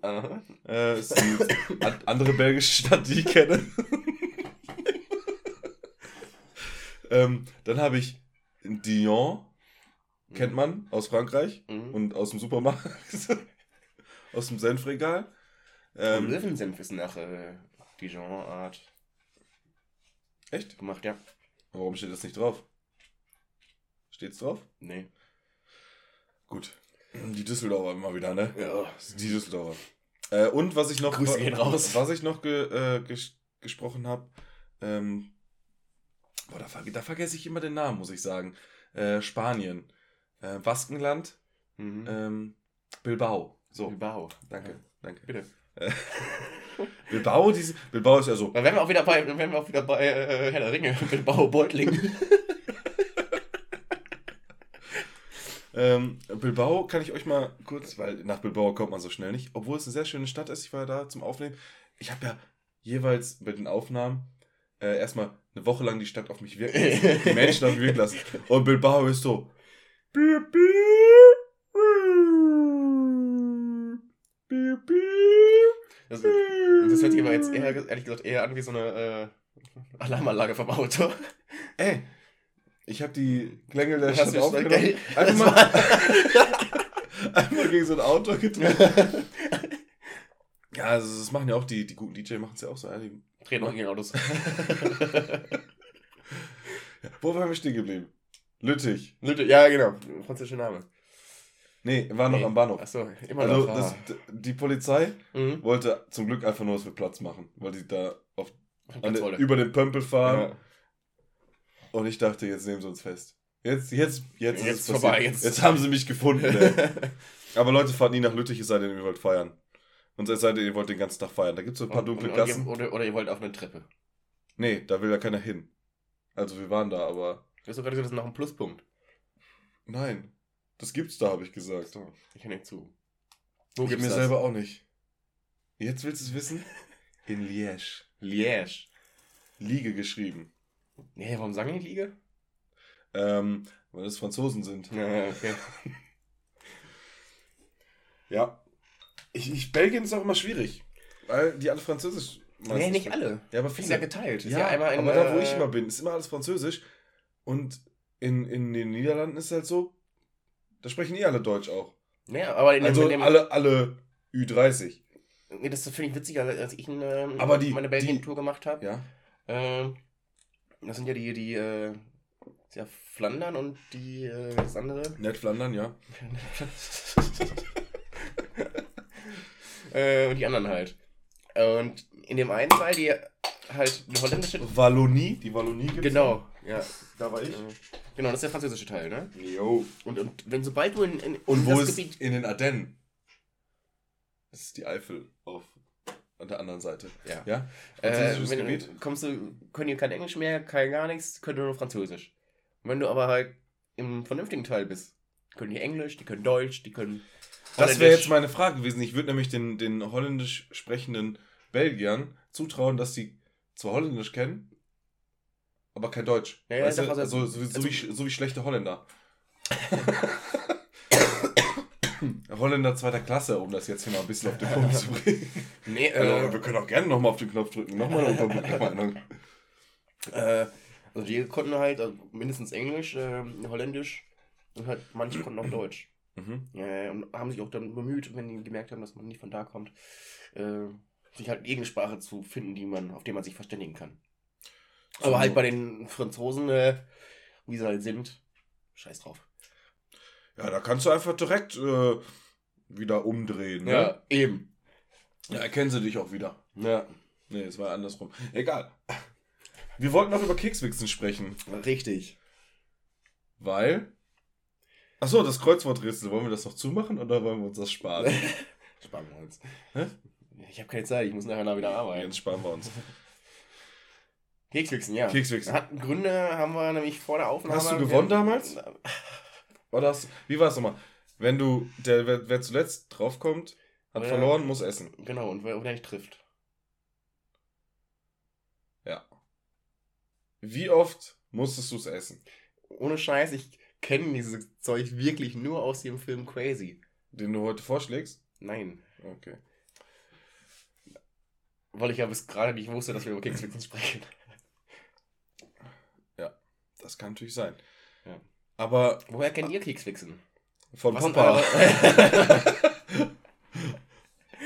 äh, ist die an, andere belgische Stadt, die ich kenne. ähm, dann habe ich Dijon, kennt man aus Frankreich Mhm. und aus dem Supermarkt, aus dem Senfregal. Ähm, Ähm, Löwensenf ist nach äh, Dijon-Art echt? gemacht, ja. Warum steht das nicht drauf? Steht's drauf? Nee. Gut. Die Düsseldorfer immer wieder, ne? Ja. Die Düsseldorfer. Äh, und was ich noch, Grüße gehen raus. Was ich noch ge, äh, ges gesprochen habe, ähm, boah, da, ver da vergesse ich immer den Namen, muss ich sagen. Äh, Spanien, äh, Baskenland, Mhm. ähm, Bilbao. So, Bilbao. danke, danke. Bitte. Äh, Bilbao, diese, Bilbao ist ja so. Dann wären wir auch wieder bei, dann wären wir auch wieder bei äh, Herr der Ringe, Bilbao Beutling. Ähm, Bilbao kann ich euch mal kurz, weil nach Bilbao kommt man so schnell nicht, obwohl es eine sehr schöne Stadt ist. Ich war da zum Aufnehmen. Ich habe ja jeweils mit den Aufnahmen äh, erstmal eine Woche lang die Stadt auf mich wirken lassen. Die Menschen auf mich wirken lassen. Und Bilbao ist so. Das, das hört sich aber jetzt eher, ehrlich gesagt eher an wie so eine äh, Alarmanlage vom Auto. Ey, ich habe die Klingel der Stadt aufgenommen. Einfach mal, einfach gegen so ein Auto gedrückt. Ja, also das machen ja auch die, die guten DJ, machen es ja auch so. Ja, die, Drehen noch gegen Autos. wo waren wir stehen geblieben? Lüttich. Lütte, ja, genau. Französischer Name. Nee, war noch Nee. am Bahnhof. Achso, immer Also noch. das, ah. die Polizei Mhm. wollte zum Glück einfach nur, dass wir Platz machen, weil die da auf, an über den Pömpel fahren. Ja. Und ich dachte, jetzt nehmen sie uns fest. Jetzt, jetzt, jetzt, Jetzt es vorbei, jetzt- Jetzt. haben sie mich gefunden. Ey. Aber Leute, fahrt nie nach Lüttich, es sei denn, ihr wollt feiern. Und es sei denn, ihr wollt den ganzen Tag feiern. Da gibt es so ein paar Und- dunkle und, Gassen. Oder, oder ihr wollt auf eine Treppe. Nee, da will ja keiner hin. Also wir waren da, aber Du hast doch gerade gesagt, das ist noch ein Pluspunkt. nein. Das gibt's da, habe ich gesagt. So, ich nicht zu. Wo Ich gibt's mir das? selber auch nicht. Jetzt willst du es wissen? In Liège. Liège. Liege geschrieben. Nee, warum sagen die Liege? Ähm, weil es Franzosen sind. Ja, okay. Ja. Ich, ich, Belgien ist auch immer schwierig. Weil die alle Französisch. Nee, nicht alle. Ja, aber Ist ja viele. geteilt. Ist Ja, ja, einmal in, aber da, wo ich äh, immer bin, ist immer alles Französisch. Und in, in den Niederlanden ist es halt so, da sprechen eh alle Deutsch auch. Ja, aber in Also dem, alle, alle Ü30. Nee, das finde ich witziger, als ich in, ähm, Aber die- meine Belgien-Tour gemacht habe. Ja. Ähm, das sind ja die, die, äh, ja Flandern und die, äh, das andere. Nett Flandern, ja. äh, und die anderen halt. Und in dem einen Teil, die halt eine holländische. Wallonie, die Wallonie gibt's. Genau, ja. Da war ich. Genau, das ist der französische Teil, ne? Jo. Und, und wenn sobald du in, in, Und in wo das ist Gebiet. in den Ardennen? Das ist die Eifel auf an der anderen Seite. Ja. Ja? Äh, Französisches wenn Gebiet? du, kommst du, können die kein Englisch mehr, kein gar nichts, können nur Französisch. Und wenn du aber halt im vernünftigen Teil bist, können die Englisch, die können Deutsch, die können. Das wäre jetzt meine Frage gewesen. Ich würde nämlich den, den holländisch sprechenden Belgiern zutrauen, dass sie zwar Holländisch kennen, aber kein Deutsch. Ja, ja, du? also- also, so, so, also- wie, so wie schlechte Holländer. Holländer zweiter Klasse, um das jetzt hier mal ein bisschen auf den Punkt zu bringen. Nee, Also, äh, wir können auch gerne nochmal auf den Knopf drücken. Nochmal eine unverblümte Meinung. äh, also die konnten halt äh, mindestens Englisch, äh, Holländisch und halt manche konnten auch Deutsch. Mhm. Äh, und haben sich auch dann bemüht, wenn die gemerkt haben, dass man nicht von da kommt, äh, sich halt irgendeine Sprache zu finden, die man, auf die man sich verständigen kann. Aber halt bei den Franzosen, äh, wie sie halt sind, scheiß drauf. Ja, da kannst du einfach direkt äh, wieder umdrehen. Ne? eben. Ja, erkennen sie dich auch wieder. Ja, Nee, es war andersrum. Egal. Wir wollten noch über Kekswichsen sprechen, richtig. weil. Achso, das Kreuzworträtsel, wollen wir das noch zumachen oder wollen wir uns das sparen? Sparen wir uns. Hä? Ich habe keine Zeit, ich muss nachher nach wieder arbeiten. Jetzt sparen wir uns. Kekswichsen, ja. Kekswichsen. Hat Gründe haben wir nämlich vor der Aufnahme. Hast du gewonnen damals? Ja, Oder hast, wie war es nochmal? Wenn du, der, wer, wer zuletzt draufkommt, hat Ja. verloren, muss essen. Genau, und wer, wer nicht trifft. Ja. Wie oft musstest du es essen? Ohne Scheiß, ich kenne dieses Zeug wirklich nur aus dem Film Crazy. Den du heute vorschlägst? Nein. Okay. Weil ich ja bis gerade nicht wusste, dass wir über Kekswichsen sprechen. Das kann natürlich sein. Ja. Aber Woher kennt ihr Kekswichsen? von Was Papa.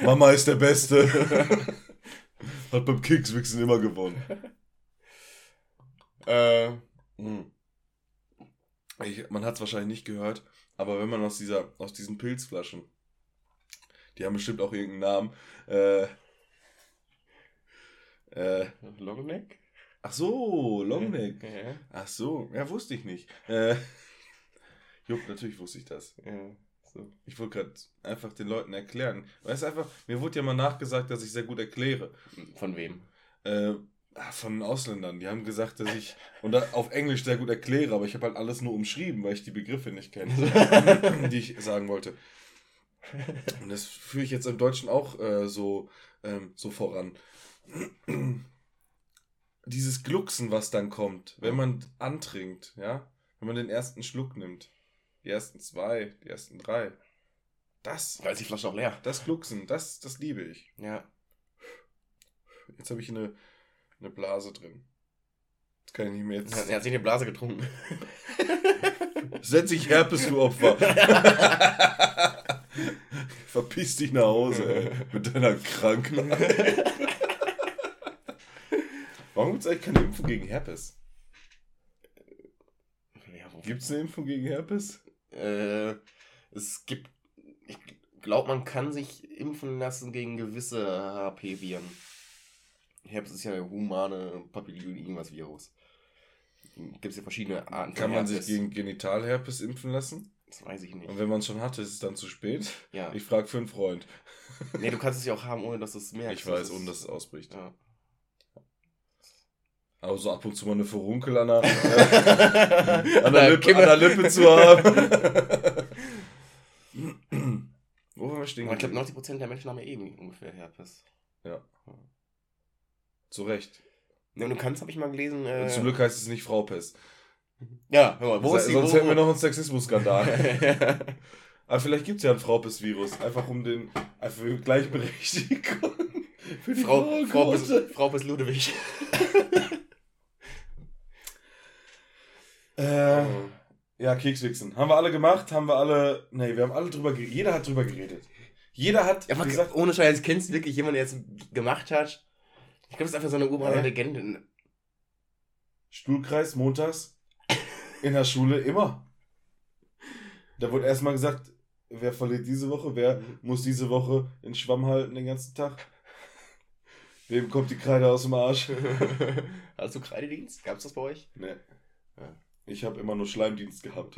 Mama ist der Beste. Hat beim Kekswichsen immer gewonnen. äh, Hm. Ich, man hat es wahrscheinlich nicht gehört, aber wenn man aus dieser, aus diesen Pilzflaschen, die haben bestimmt auch irgendeinen Namen, äh, äh, Longneck? Ach so, Longneck. Ja, Ach so, ja, wusste ich nicht. Äh, Jupp, natürlich wusste ich das. ja. So. Ich wollte gerade einfach den Leuten erklären. Weißt einfach, mir wurde ja mal nachgesagt, dass ich sehr gut erkläre. Von wem? Äh, ah, von Ausländern. Die haben gesagt, dass ich und auf Englisch sehr gut erkläre, aber ich habe halt alles nur umschrieben, weil ich die Begriffe nicht kenne, die ich sagen wollte. Und das führe ich jetzt im Deutschen auch äh, so, ähm, so voran. Dieses Glucksen, was dann kommt, wenn man antrinkt, ja, wenn man den ersten Schluck nimmt, die ersten zwei, die ersten drei, das, Da ist die Flasche auch leer. das Glucksen, das, das liebe ich. Ja. Jetzt habe ich eine, eine Blase drin. Jetzt kann ich nicht mehr jetzt. Er hat sich eine Blase getrunken. Setz dich Herpes, du Opfer. Verpiss dich nach Hause, ey, mit deiner Krankheit. Warum gibt es eigentlich keine Impfung gegen Herpes? Ja, Gibt es eine Impfung gegen Herpes? Äh, Es gibt, ich glaube, man kann sich impfen lassen gegen gewisse HP-Viren. Herpes ist ja der humane Papillon-Irgendwas-Virus. Gibt es ja verschiedene Arten Kann man sich gegen Genitalherpes impfen lassen? Das weiß ich nicht. Und wenn man es schon hatte, ist es dann zu spät? Ja. Ich frage für einen Freund. nee, du kannst es ja auch haben, ohne dass du es merkst. Ich weiß, ohne dass es ausbricht. Ja. Aber so ab und zu mal eine Verunkel an der, äh, an der, Lippe, an der Lippe zu haben. Wo waren wir stehen? Aber ich glaube, geblieben? 90% der Menschen haben ja eben ungefähr Herpes. Zu Recht. Ja, und du kannst, habe ich mal gelesen. Äh, Und zum Glück heißt es nicht Frau Pest. Ja, hör mal, wo ist die, Sonst wo, hätten wir noch einen Sexismus-Skandal. ja. Aber vielleicht gibt es ja ein Frau Pest-Virus. Einfach um den. Einfach für Gleichberechtigung. Für die Frau, Frau. Frau bis Ludwig. Äh, ja, Kekswichsen. Haben wir alle gemacht? Haben wir alle. Nee, wir haben alle drüber geredet. Jeder hat drüber geredet. Jeder hat Ja, gesagt. ohne Scheiß, kennst du wirklich jemanden, der es gemacht hat? Ich glaube, das ist einfach so eine urbane Hä? Legende. Stuhlkreis montags in der Schule immer. Da wurde erstmal gesagt, wer verliert diese Woche, wer muss diese Woche in Schwamm halten den ganzen Tag. Wem kommt die Kreide aus dem Arsch? Hast du Kreidedienst? Gab's das bei euch? Nee. Ja. Ich habe immer nur Schleimdienst gehabt.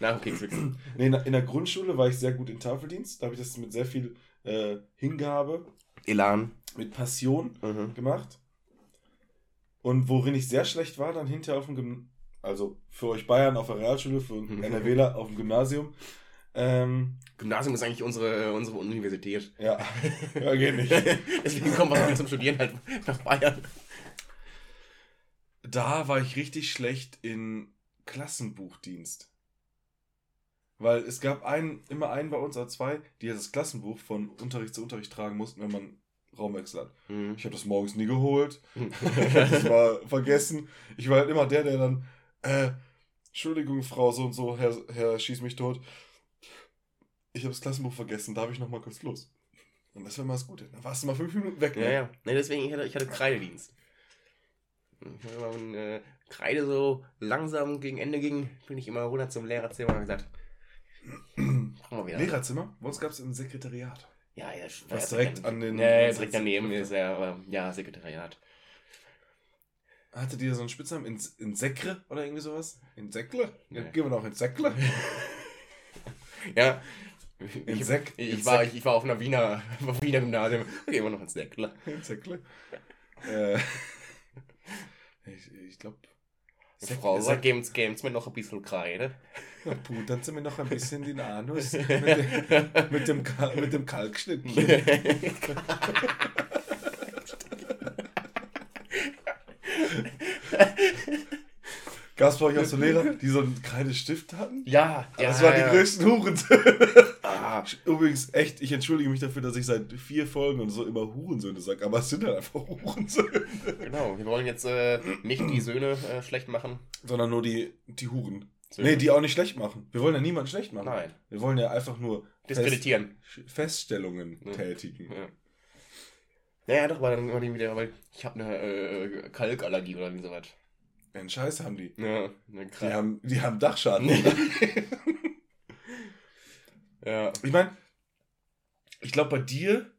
Nach dem Kekswichsen. Nee, in der- Grundschule war ich sehr gut in Tafeldienst. Da habe ich das mit sehr viel äh, Hingabe, Elan. mit Passion Mhm. gemacht. Und worin ich sehr schlecht war, dann hinterher auf dem Gymnasium, also für euch Bayern auf der Realschule, für NRWler auf dem Gymnasium. Ähm, Gymnasium ist eigentlich unsere, unsere Universität. ja, ja, geht nicht. Deswegen kommen wir zum Studieren halt nach Bayern. Da war ich richtig schlecht in Klassenbuchdienst. Weil es gab einen, immer einen bei uns oder zwei, die das Klassenbuch von Unterricht zu Unterricht tragen mussten, wenn man Raumwechsel hat. Mhm. Ich habe das morgens nie geholt. Ich habe das mal vergessen. Ich war halt immer der, der dann, äh, Entschuldigung, Frau so und so, Herr, Herr schieß mich tot. Ich habe das Klassenbuch vergessen, darf ich noch mal kurz los? Und das wäre mal das Gute. Dann warst du mal fünf Minuten weg. Ja, ne? ja. Nee, deswegen, ich hatte, ich hatte Kreidedienst. Wenn äh, Kreide so langsam gegen Ende ging, bin ich immer runter zum Lehrerzimmer und gesagt. Lehrerzimmer? Bei uns gab es ein Sekretariat. Ja, ja. Was ja, direkt an den- Nee, direkt daneben ist ja, aber, ja, Sekretariat. Hattet ihr so einen Spitznamen? In, in Sekre oder irgendwie sowas? In Säckle? Ja, Nee. gehen wir noch in Säckle? Ja. In ich, Sek- ich, in war, Sek- ich, ich war auf einer Wiener, auf Wiener Gymnasium. Gehen wir noch ins Säckler. In Säckle? äh, ich ich glaube. Frau, sag, geben's, geben's mir noch ein bisschen Kreide. Ja, pudern Sie mir noch ein bisschen den Anus mit, dem, mit, dem, mit dem Kalkschnittchen. Gab es bei euch auch so Lehrer, die so einen Kreidestift hatten? ja, ja. das waren ja. die größten Hurensöhne. Ah, Übrigens, echt, ich entschuldige mich dafür, dass ich seit vier Folgen und so immer Hurensöhne sage, aber es sind halt einfach Hurensöhne. genau, wir wollen jetzt äh, nicht die Söhne äh, schlecht machen. Sondern nur die, die Huren. Söhne. Nee, die auch nicht schlecht machen. Wir wollen ja niemanden schlecht machen. Nein, Wir wollen ja einfach nur diskreditieren. Fest, Feststellungen Ja. tätigen. Ja. Naja, doch, weil dann immer die wieder, weil ich habe eine äh, Kalkallergie oder wie sowas. Einen Scheiß haben die. Ja, eine Die haben, die haben Dachschaden. ja. ich meine, ich glaube bei dir,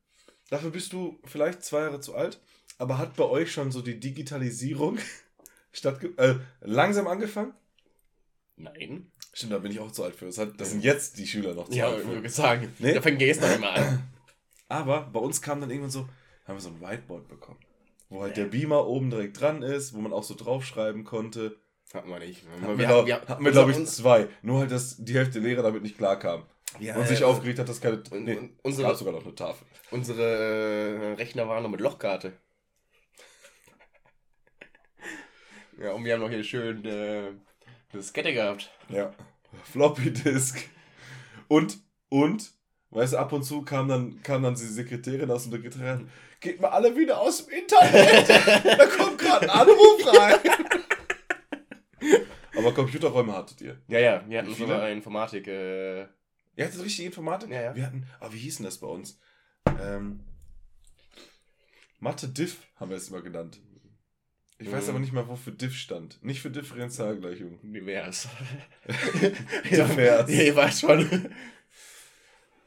dafür bist du vielleicht zwei Jahre zu alt, aber hat bei euch schon so die Digitalisierung stattge äh, langsam angefangen? Nein. Stimmt, da bin ich auch zu alt für. Das, hat, das sind jetzt die Schüler noch zu Ja, alt für. würde sagen, Nee. da fängt es noch immer an. Aber bei uns kam dann irgendwann so, haben wir so ein Whiteboard bekommen. Wo halt der Beamer oben direkt dran ist, wo man auch so draufschreiben konnte. Hatten wir nicht. Hatten wir, glaub, hatten wir glaube ich, zwei. Nur halt, dass die Hälfte der Lehrer damit nicht klarkam. Ja, und sich ja, aufgeregt hat, dass keine. und- nee, unsere- gab sogar noch eine Tafel. Unsere äh, Rechner waren nur mit Lochkarte. Ja, und wir haben noch hier schön äh, eine Diskette gehabt. Ja. Floppy Disk. Und, und, weißt du, ab und zu kam dann, kam dann die Sekretärin aus dem Sekretariat. Geht mal alle wieder aus dem Internet. da kommt gerade ein Anruf rein. Aber Computerräume hattet ihr. Ja, ja, wir hatten Wie so viele? eine Informatik. Äh, Ihr hattet richtig Informatik? Ja, ja. Wir hatten, aber wie hieß denn das bei uns? Ähm, Mathe Diff haben wir es immer genannt. Ich weiß Mhm. aber nicht mal, wofür Diff stand. Nicht für Differentialgleichung. Divers. Divers. Ja, ihr weißt schon.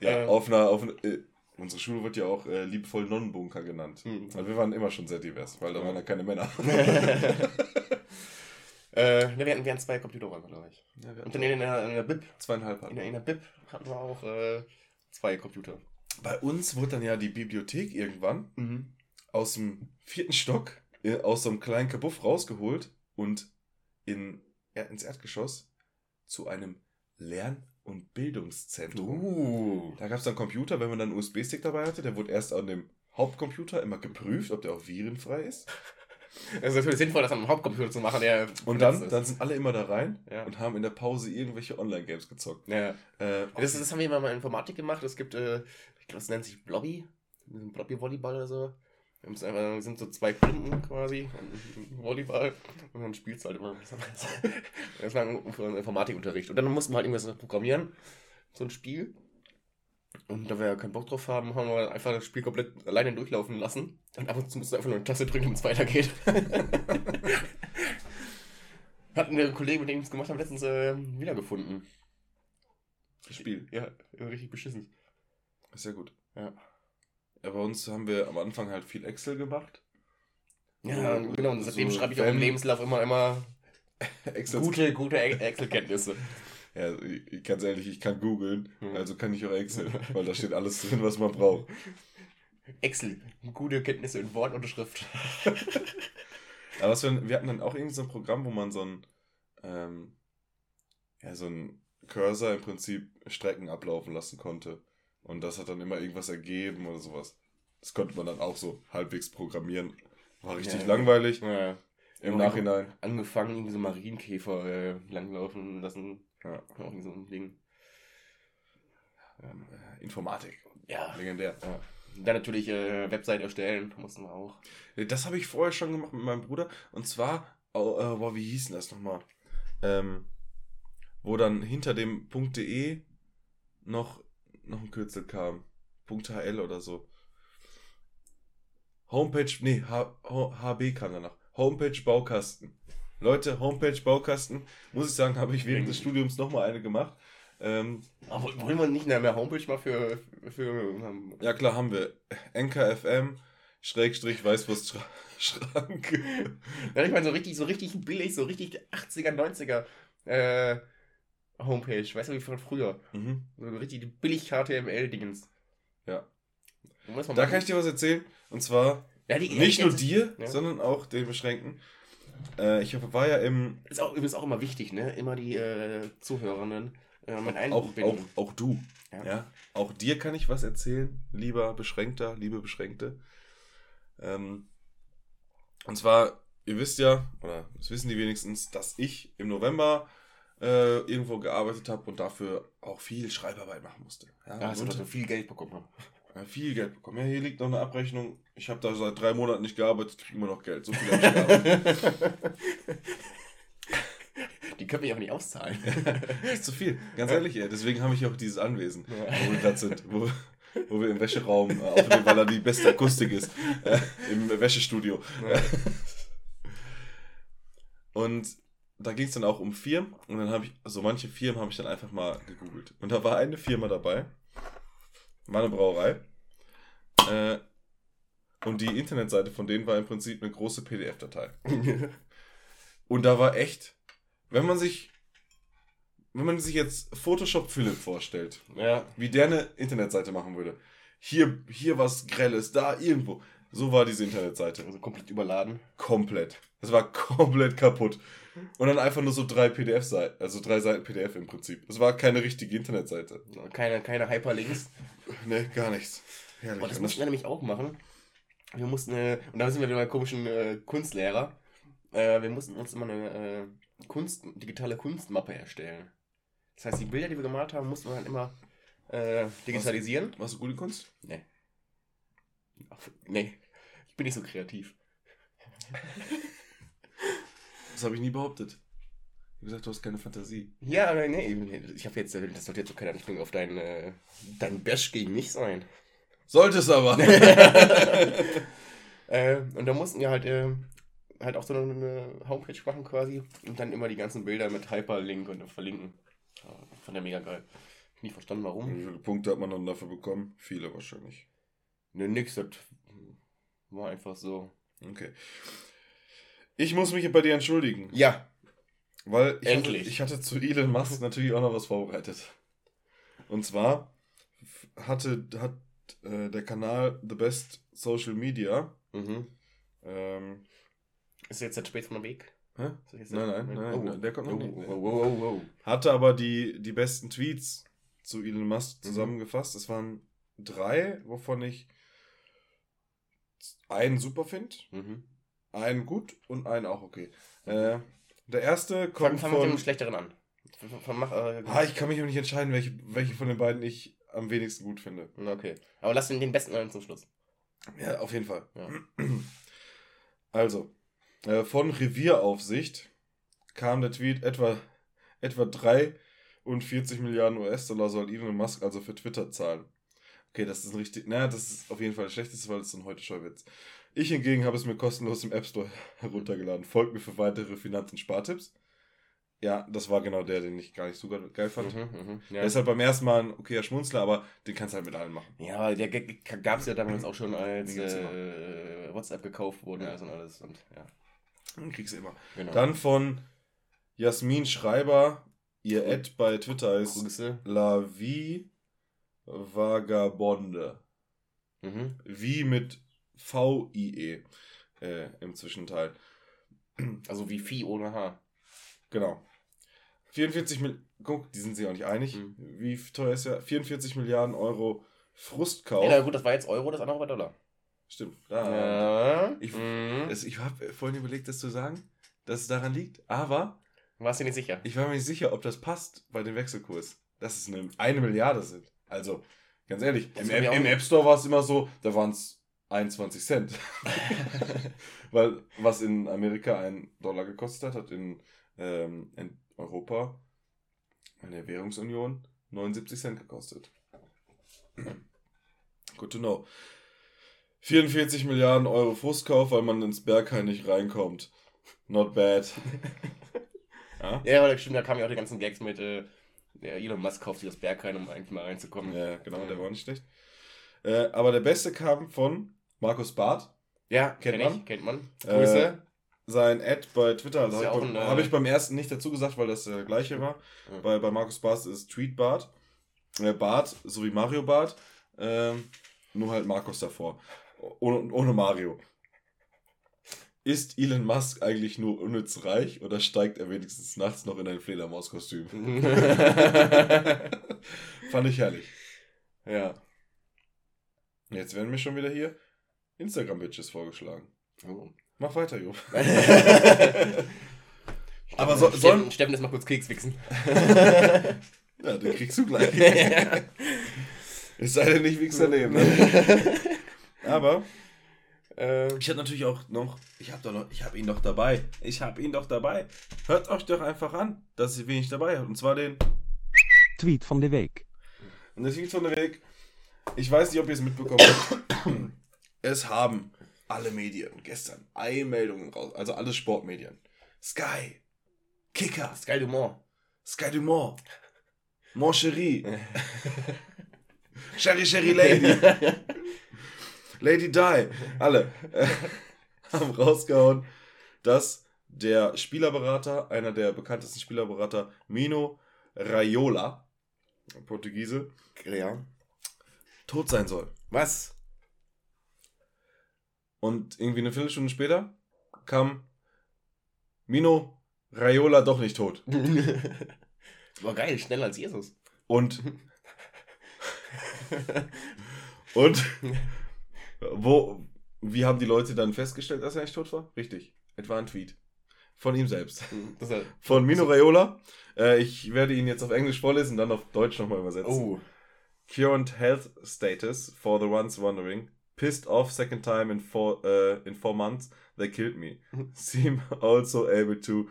Ja, Ähm. auf einer, auf äh, unsere Schule wird ja auch äh, liebevoll Nonnenbunker genannt. Mhm. Weil wir waren immer schon sehr divers, weil da waren ja keine Männer. äh, ne, wir, hatten, wir hatten zwei Computerräume, glaube ich. Ja, Und dann in der, in der BIP, zweieinhalb in hatten. der, in der BIP hatten wir auch äh, zwei Computer. Bei uns wurde dann ja die Bibliothek irgendwann Mhm. aus dem vierten Stock, äh, aus so einem kleinen Kabuff rausgeholt und in, ja, ins Erdgeschoss zu einem Lern- und Bildungszentrum. Uh. Da gab es dann Computer, wenn man dann einen USB-Stick dabei hatte, der wurde erst an dem Hauptcomputer immer geprüft, ob der auch virenfrei ist. Es ist natürlich sinnvoll, das an einem Hauptcomputer zu machen, der Und dann, dann sind alle immer da rein Ja. und haben in der Pause irgendwelche Online-Games gezockt. Ja. Äh, Das, das haben wir mal in Informatik gemacht. Es gibt, äh, ich glaube, es nennt sich Blobby. Blobby-Volleyball oder so. Wir müssen einfach- sind so zwei Klumpen quasi, ein Volleyball und dann spielst du halt immer. Das war ein Informatikunterricht. Und dann mussten wir halt irgendwas programmieren, so ein Spiel. Und da wir ja keinen Bock drauf haben, haben wir einfach das Spiel komplett alleine durchlaufen lassen. Und ab und zu musst du einfach nur eine Taste drücken, damit es weitergeht. Hatten wir einen Kollegen, mit dem ich es gemacht habe, letztens äh, wiedergefunden. das Spiel. Ja, richtig beschissen. Ist ja gut. Ja. Ja, bei uns haben wir am Anfang halt viel Excel gemacht. Ja, So- genau. Und seitdem so schreibe ich auch im Lebenslauf immer, immer Excel. gute, gute Excel-Kenntnisse. Ja, ich, ganz ehrlich, ich kann googeln, Hm. also kann ich auch Excel, weil da steht alles drin, was man braucht. Excel, gute Kenntnisse in Wort und Schrift. Aber was wir, wir hatten dann auch irgendwie so ein Programm, wo man so ein, ähm, ja, so ein Cursor im Prinzip Strecken ablaufen lassen konnte. Und das hat dann immer irgendwas ergeben oder sowas. Das konnte man dann auch so halbwegs programmieren. War richtig Ja. langweilig Ja. im Ja. Nachhinein. Angefangen, irgendwie so Marienkäfer äh, langlaufen lassen. Ja. Auch irgendwie so ein Ding. Ähm, äh, Informatik. Ja. Legendär. ja. Dann natürlich äh, Website erstellen, mussten wir auch. Das habe ich vorher schon gemacht mit meinem Bruder. Und zwar, oh, äh, boah, wie hieß denn das nochmal? Ähm, wo dann hinter dem .de noch, noch ein Kürzel kam. .hl oder so. Homepage, nee, H, H, HB kam danach. Homepage Baukasten. Leute, Homepage Baukasten, muss ich sagen, habe ich während des Studiums nochmal eine gemacht. Ähm, Aber wollen wir nicht eine Homepage mal für. für ja klar, haben wir. NKFM, Schrägstrich, Weißwurstschrank. ja, ich meine, so richtig, so richtig billig, so richtig 80er, 90er äh, Homepage. Weißt du, wie von früher? mhm. So richtig billig HTML-Dingens. Ja. Da machen. kann ich dir was erzählen. Und zwar Ja, die, nicht die- nur dir, Ja. sondern auch den Beschränkten. Äh, ich war ja im. Ist auch, übrigens auch immer wichtig, ne? Immer die äh, Zuhörenden äh, mit Auch, auch, auch du. Ja. Ja. Auch dir kann ich was erzählen, lieber Beschränkter, liebe Beschränkte. Ähm, und zwar, ihr wisst ja, oder das wissen die wenigstens, dass ich im November äh, irgendwo gearbeitet habe und dafür auch viel Schreibarbeit machen musste. Ja, Ja, hast du und- viel Geld bekommen. Ja, viel Geld bekommen. Ja, hier liegt noch eine Abrechnung. Ich habe da seit drei Monaten nicht gearbeitet, kriege immer noch Geld. So viel habe ich gearbeitet. Die können wir ja auch nicht auszahlen. Das ist zu viel. Ganz ehrlich, ey. Deswegen habe ich auch dieses Anwesen, wo wir gerade sind. Wo, wo wir im Wäscheraum äh, aufnehmen, weil da die beste Akustik ist. Äh, Im Wäschestudio. Und da ging es dann auch um Firmen. Und dann habe ich, also manche Firmen habe ich dann einfach mal gegoogelt. Und da war eine Firma dabei. War eine Brauerei. Äh, und die Internetseite von denen war im Prinzip eine große PDF-Datei. Und da war echt, wenn man sich, wenn man sich jetzt Photoshop Philipp vorstellt, ja. wie der eine Internetseite machen würde. Hier, hier was Grelles, da irgendwo. So war diese Internetseite. Also komplett überladen. Komplett. Das war komplett kaputt. Und dann einfach nur so drei PDF-Seiten, also drei Seiten PDF im Prinzip. Das war keine richtige Internetseite. Keine, keine Hyperlinks. Ne, gar nichts. Herrlich. Und das mussten wir nämlich auch machen. Wir mussten, äh, und da sind wir wieder bei komischen äh, Kunstlehrer. Äh, wir mussten uns immer eine äh, Kunst, digitale Kunstmappe erstellen. Das heißt, die Bilder, die wir gemalt haben, mussten wir dann immer äh, digitalisieren. Warst du gut in Kunst? Nee. Ach, nee, ich bin nicht so kreativ. Das habe ich nie behauptet. Ich habe gesagt, du hast keine Fantasie. Ja, aber nee, ich habe jetzt, das sollte jetzt so keine Anspielung auf deinen, äh, deinen Bash gegen mich sein. Sollte es aber. Äh, und da mussten wir halt äh, halt auch so eine Homepage machen quasi und dann immer die ganzen Bilder mit Hyperlink und verlinken. Ja, fand der mega geil. Nie verstanden, Wie warum. viele Punkte hat man dann dafür bekommen? Viele wahrscheinlich. Ne, nix, das war einfach so. Okay. Ich muss mich bei dir entschuldigen, Ja, weil ich, hatte, Endlich. ich hatte zu Elon Musk natürlich auch noch was vorbereitet. Und zwar hatte, hat äh, der Kanal The Best Social Media mhm. ähm, Ist jetzt der von Weg? hä? Nein, nein, nein, Oh. nein, der kommt noch Oh, nicht. oh, oh, oh, oh. hatte aber die, die besten Tweets zu Elon Mhm. Musk zusammengefasst. Es waren drei, wovon ich einen super finde, Mhm. Einen gut und einen auch okay. Äh, der erste Fang, kommt fang mit dem von... schlechteren an. Von, von, mach, äh, Ah, ich kann mich aber nicht entscheiden, welche, welche von den beiden ich am wenigsten gut finde. Okay. Aber lass den, den besten einen zum Schluss. Ja, auf jeden Fall. Ja. Also, äh, von Revieraufsicht kam der Tweet etwa, etwa 43 Milliarden US-Dollar soll Elon Musk also für Twitter zahlen. Okay, das ist ein richtig, na, das ist auf jeden Fall das Schlechteste, weil es so ein heute Scheuwitz. Ich hingegen habe es mir kostenlos im App Store heruntergeladen. Folgt mir für weitere Finanz- und Spartipps. Ja, das war genau der, den ich gar nicht so ge- geil fand. Mhm, mhm. Der Ja. ist halt beim ersten Mal ein okayer Schmunzler, aber den kannst du halt mit allen machen. ja, der gab es ja damals auch schon, als äh, WhatsApp gekauft wurde Ja. also und alles. Und, ja, Den kriegst du immer. genau. Dann von Jasmin Schreiber, ihr Ad bei Twitter ist Grüße. La Vie Vagabonde. Mhm. Wie mit V-I-E äh, im Zwischenteil. Also wie Vieh ohne Haar. Genau. 44 Mil Guck, die sind sich auch nicht einig. Mhm. Wie teuer ist ja? 44 Milliarden Euro Frustkauf. Ja, na gut, das war jetzt Euro, das andere war Dollar. Stimmt. Da, Ja. Ich- mhm. Es, ich habe vorhin überlegt, das zu sagen, dass es daran liegt. Aber Warst du nicht sicher? Ich war mir nicht sicher, ob das passt bei dem Wechselkurs. Dass es eine, eine Milliarde sind. Also, ganz ehrlich, Das im, im. App Store war es immer so, da waren es 21 Cent. Weil was in Amerika ein Dollar gekostet hat, hat in, ähm, in Europa, in der Währungsunion, 79 Cent gekostet. Good to know. 44 Milliarden Euro Frustkauf, weil man ins Berghain nicht reinkommt. Not bad. Ja? Ja, aber stimmt, da kamen ja auch die ganzen Gags mit, äh, Elon Musk kauft sich das Berghain, um eigentlich mal reinzukommen. Ja, genau, der war nicht schlecht. Äh, aber der beste kam von Markus Barth. Ja, Kennt kenn man? ich, kennt man. Äh, Grüße. Sein Ad bei Twitter, also ja habe äh, hab ich beim ersten nicht dazu gesagt, weil das der gleiche war. Ja. Bei, bei Markus Barth ist Tweet Bart. Äh, Bart, so wie Mario Bart. Ähm, nur halt Markus davor. Ohne, ohne Mario. Ist Elon Musk eigentlich nur unnütz reich oder steigt er wenigstens nachts noch in ein Fledermauskostüm? Fand ich herrlich. ja. Jetzt werden mir schon wieder hier Instagram-Bitches vorgeschlagen. Oh. Mach weiter, Jo. Aber so- so, sollen- Steffen, Steffen ist mal kurz Keks wichsen. Ja, den kriegst du gleich. es sei denn, ich wichs daneben. Ne? Aber ähm, ich hatte natürlich auch noch, ich habe doch noch, ich habe ihn doch dabei. Ich habe ihn doch dabei. Hört euch doch einfach an, dass ich wenig dabei habe. Und zwar den. Tweet van de week. Und das liegt von der Weg. Ich weiß nicht, ob ihr es mitbekommen habt. Es haben alle Medien gestern Eilmeldungen raus, also alle Sportmedien. Sky, Kicker, Sky Dumont. Sky Dumont, Mon Chéri, Sherry Sherry Lady, Lady Di, alle äh, haben rausgehauen, dass der Spielerberater, einer der bekanntesten Spielerberater, Mino Raiola, Portugiese, Ja. tot sein soll. Was? Und irgendwie eine Viertelstunde später kam Mino Raiola doch nicht tot. War geil, schneller als Jesus. Und. und. Wo. Wie haben die Leute dann festgestellt, dass er nicht tot war? Richtig. Etwa ein Tweet. Von ihm selbst. Das halt, Von Mino Raiola. Äh, ich werde ihn jetzt auf Englisch vorlesen, dann auf Deutsch nochmal übersetzen. oh. Current health status for the ones wondering. Pissed off second time in four, uh, in four months. They killed me. Seem also able to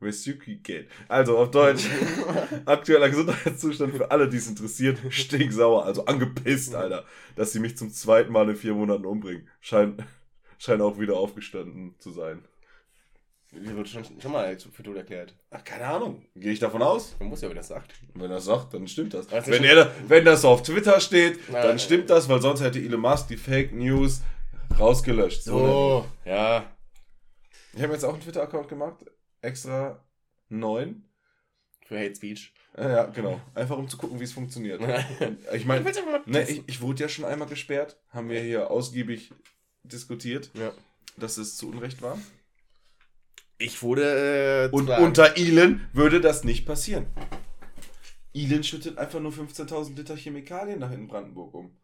resuscitate. Also auf Deutsch. Aktueller Gesundheitszustand für alle, die es interessiert. Stinksauer. Also angepisst, Alter. Dass sie mich zum zweiten Mal in vier Monaten umbringen. Scheint, scheint auch wieder aufgestanden zu sein. Die wird schon, schon mal für tot erklärt. Ach, keine Ahnung. Gehe ich davon aus. Man muss ja, wenn das sagt. Wenn er sagt, dann stimmt das. Ist Wenn, er, wenn das auf Twitter steht, Na, dann stimmt das, weil sonst hätte Elon Musk die Fake News rausgelöscht. So, ja. Ich habe jetzt auch einen Twitter-Account gemacht. Extra 9. Für Hate Speech. Ja, genau. Einfach um zu gucken, wie es funktioniert. Ich meine, ne, ich, ich wurde ja schon einmal gesperrt. Haben wir hier ausgiebig diskutiert, Ja. dass es zu Unrecht war. Ich wurde. Äh, Und zwar- unter Elon würde das nicht passieren. Elon schüttet einfach nur 15.000 Liter Chemikalien nach in Brandenburg um.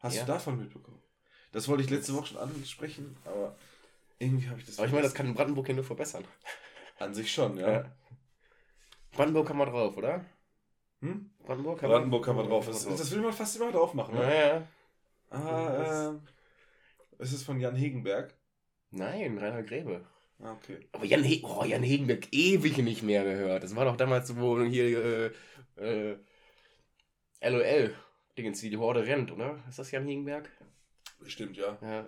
Hast Ja. du davon mitbekommen? Das wollte ich letzte Woche schon ansprechen, aber irgendwie habe ich das Aber ich meine, das kann Brandenburg ja nur verbessern. an sich schon, ja. Ja. Brandenburg haben wir drauf, oder? Hm? Brandenburg haben Brandenburg kann man drauf. Haben Das, wir das will man fast immer drauf machen. Ja, Ne? ja. Ah, ähm, es ist von Jan Hegenberg. Nein, Rainer Gräbe. Ah, okay. Aber Jan, He oh, Jan Hegenberg ewig nicht mehr gehört. Das war doch damals, wo hier äh, äh, LOL, Dingens, wie die Horde rennt, oder? Ist das Jan Hegenberg? Bestimmt, ja. Ja.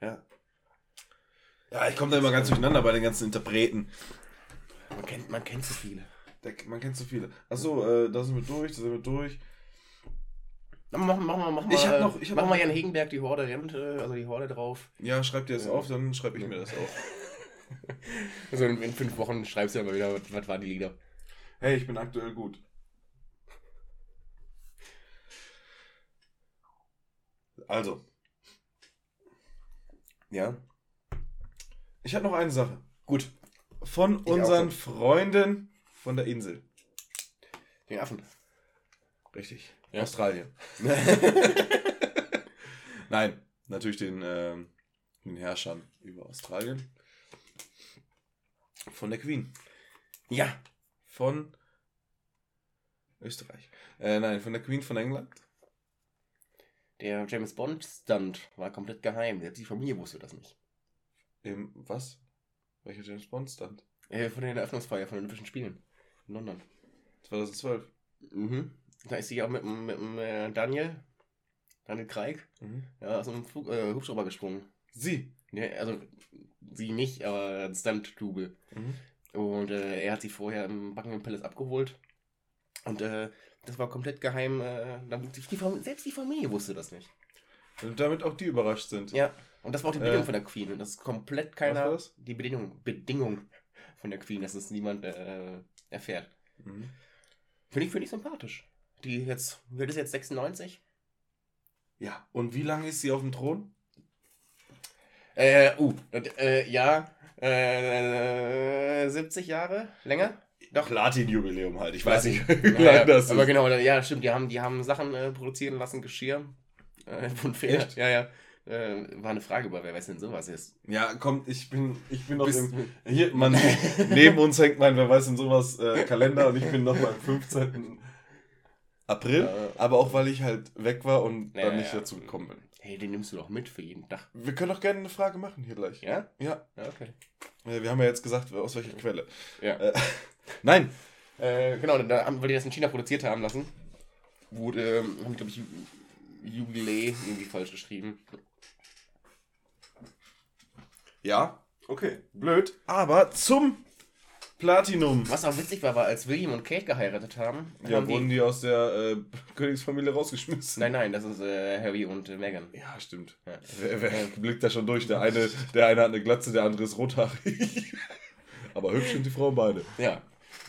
Ja. Ja, ich komme da immer ganz durcheinander bei den ganzen Interpreten. Man kennt, man kennt so viele. Der, man kennt so viele. Achso, äh, da sind wir durch, da sind wir durch. Mach, mach, mach, Ich mal, hab noch- ich hab mach noch- mal Jan Hegenberg, die Horde rennt, äh, also die Horde drauf. Ja, schreib dir das Ja. auf, dann schreibe ich mir das auf. Also in, in fünf Wochen schreibst du mal wieder, was, was waren die Lieder. Hey, ich bin aktuell gut. Also, Ja. ich habe noch eine Sache. Gut. Von auch unseren. Freunden von der Insel. Den Affen. Richtig. Ja. Australien. Nein, natürlich den, ähm, den Herrschern über Australien. Von der Queen. Ja. Von Österreich. Äh, nein, von der Queen von England. Der James Bond Stunt war komplett geheim. Selbst die Familie wusste das nicht. Im, was? Welcher James Bond stand? Äh, von der Eröffnungsfeier von den Olympischen Spielen. In London. 2012. Mhm. Da ist sie auch mit, dem- mit, dem, äh, Daniel. Daniel Kreik. Mhm. Ja, aus einem Flug, äh, Hubschrauber gesprungen. Sie. Ja, also sie nicht, aber ein Stunt-Double. Mhm. Und äh, er hat sie vorher im Buckingham Palace abgeholt. Und äh, das war komplett geheim. Äh, die, die, Fam- selbst die Familie wusste das nicht. Und damit auch die überrascht sind. Ja. Und das war auch die Äh, Bedingung von der Queen. Und das ist komplett keiner. war das? Die Bedingung, Bedingung von der Queen, dass es niemand äh, erfährt. Mhm. Finde ich, finde ich sympathisch. Die jetzt, wird es jetzt 96? Ja. Und wie lange ist sie auf dem Thron? Äh, uh, äh, ja, äh, 70 Jahre? Länger? Doch. Platin-Jubiläum halt. Ich weiß nicht, wie Ja, das aber ist. genau, ja, stimmt, die haben, die haben Sachen äh, produzieren lassen, Geschirr äh, von Pferd. Ja, ja. Äh, war eine Frage, aber wer weiß denn sowas ist. Ja, kommt, ich bin, ich bin noch Bist- im. Hier, man, neben uns hängt mein, wer weiß denn sowas, äh, Kalender und ich bin noch beim 15. April. Äh. aber auch weil ich halt weg war und Ja, dann nicht ja. dazu gekommen bin. Hey, den nimmst du doch mit für jeden Tag. Wir können doch gerne eine Frage machen hier gleich. Ja? Ja. Ja, okay. Äh, Wir haben ja jetzt gesagt, aus welcher Quelle. Ja. Äh, nein. Äh, genau, da, weil die das in China produziert haben lassen, wurde, ähm, haben die, glaube ich, Ju- Jubiläe irgendwie falsch geschrieben. Ja. Okay. Blöd. Aber zum Platinum. Was auch witzig war, war, als William und Kate geheiratet haben, Ja, haben wurden die aus der äh, Königsfamilie rausgeschmissen. Nein, nein, das ist äh, Harry und äh, Meghan. Ja, stimmt. Ja. Wer, wer blickt da schon durch? Der eine, der eine hat eine Glatze, der andere ist rothaarig. Aber hübsch sind die Frauen beide. Ja.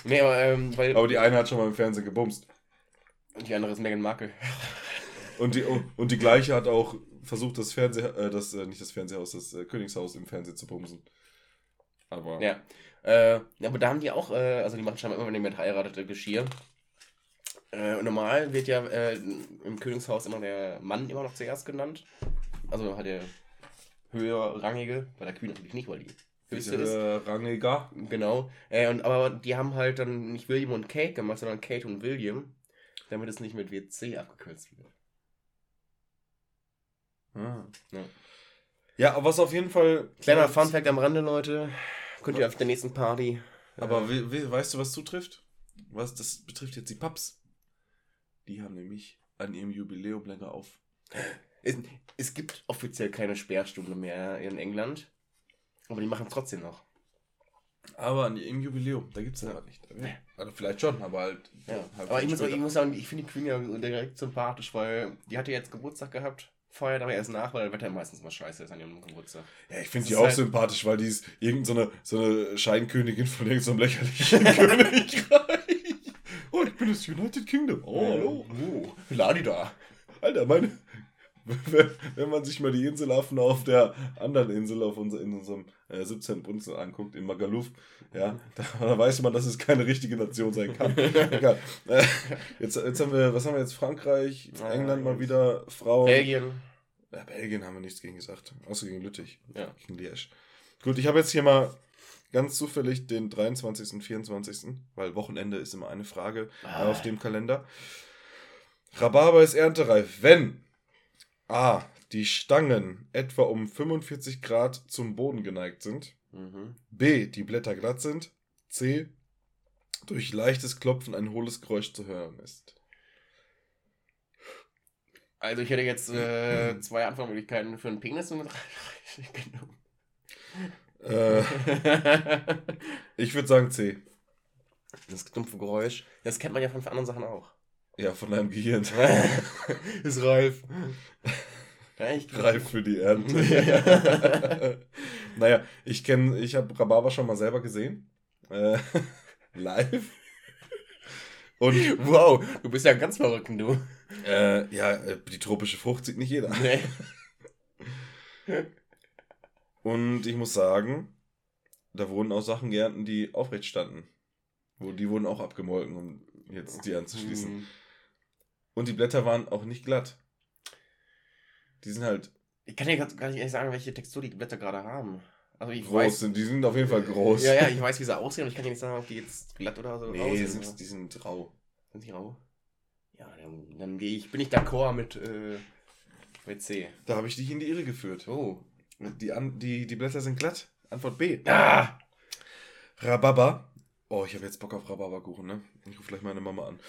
Nee, aber, ähm, weil. Aber die eine hat schon mal im Fernsehen gebumst. Und die andere ist Meghan Markle. Und die, und die gleiche hat auch versucht, das Fernseh, äh, das, äh, nicht das Fernsehhaus, das äh, Königshaus im Fernsehen zu bumsen. Aber Ja. Äh, ja, aber da haben die auch, äh, also die machen scheinbar immer, wenn jemand heiratet, Geschirr. Äh, normal wird ja äh, im Königshaus immer der Mann immer noch zuerst genannt. Also halt der höherrangige, bei der Queen natürlich nicht, weil die höchste ist. rangiger. Genau. Äh, und, aber die haben halt dann nicht William und Kate gemacht, sondern Kate und William, damit es nicht mit WC abgekürzt wird. Ah. Ja. Ja, aber was auf jeden Fall. Kleiner Funfact am Rande, Leute. Könnt ihr auf der nächsten Party. Aber we, we, weißt du, was zutrifft? Was, das betrifft jetzt die Paps. Die haben nämlich an ihrem Jubiläum länger auf. Es, es gibt offiziell keine Sperrstunde mehr in England. Aber die machen es trotzdem noch. Aber an- im Jubiläum, da gibt es ja nicht. Also vielleicht schon, aber halt. Ja. halt Aber ich muss, ich muss sagen, ich finde die Queen ja direkt sympathisch, weil die hatte jetzt Geburtstag gehabt, feiert aber erst nach, weil das Wetter meistens mal scheiße ist an ihrem Geburtstag. Ja, ich finde die auch halt- sympathisch, weil die ist irgendeine so eine Scheinkönigin von irgendeinem lächerlichen Königreich. Oh, ich bin das United Kingdom. Oh, hallo. Oh, Ladi da. Alter, meine. Wenn, wenn man sich mal die Inselaffen auf der anderen Insel, auf unser, in unserem äh, 17. Bundesland anguckt, in Magaluf, ja, da, da weiß man, dass es keine richtige Nation sein kann. Egal. Äh, jetzt, jetzt haben wir, was haben wir jetzt? Frankreich, Ja, England mal wieder, Frauen. Belgien. Ja, Belgien haben wir nichts gegen gesagt. Außer gegen Lüttich. Ja. Gegen Liège. Gut, ich habe jetzt hier mal ganz zufällig den 23. und 24. Weil Wochenende ist immer eine Frage Ah. auf dem Kalender. Rhabarber ist erntereif, wenn A. Die Stangen etwa um 45 Grad zum Boden geneigt sind. Mhm. B. Die Blätter glatt sind. C. Durch leichtes Klopfen ein hohles Geräusch zu hören ist. Also ich hätte jetzt äh, zwei Antwortmöglichkeiten für einen Penis und genommen. Äh, ich würde sagen C. Das dumpfe Geräusch. Das kennt man ja von anderen Sachen auch. Ja, von deinem Gehirn. ist reif. Ich Reif für die Ernte. naja, ich kenne, ich habe Rhabarber schon mal selber gesehen. Äh, live. Und Wow, du bist ja ganz verrückt, du. äh, ja, äh, die tropische Frucht sieht nicht jeder. Nee. Und ich muss sagen, da wurden auch Sachen geerntet, die aufrecht standen. Wo, die wurden auch abgemolken, um jetzt die anzuschließen. Hm. Und die Blätter waren auch nicht glatt. Die sind halt Ich kann dir gar nicht ehrlich sagen, welche Textur die Blätter gerade haben. Also ich groß, weiß. sind, die sind auf jeden Fall groß. Ja, ja, ich weiß, wie sie aussehen, aber ich kann dir nicht sagen, ob die jetzt glatt oder so Nee, aussehen. die sind, die sind rau. Sind die rau? Ja, dann, dann gehe ich, bin ich d'accord mit, äh, mit C. Da habe ich dich in die Irre geführt. Oh. Die, an, die, die Blätter sind glatt. Antwort B. Ah! Rhabarber. Oh, ich habe jetzt Bock auf Rhabarberkuchen, ne? Ich rufe gleich meine Mama an.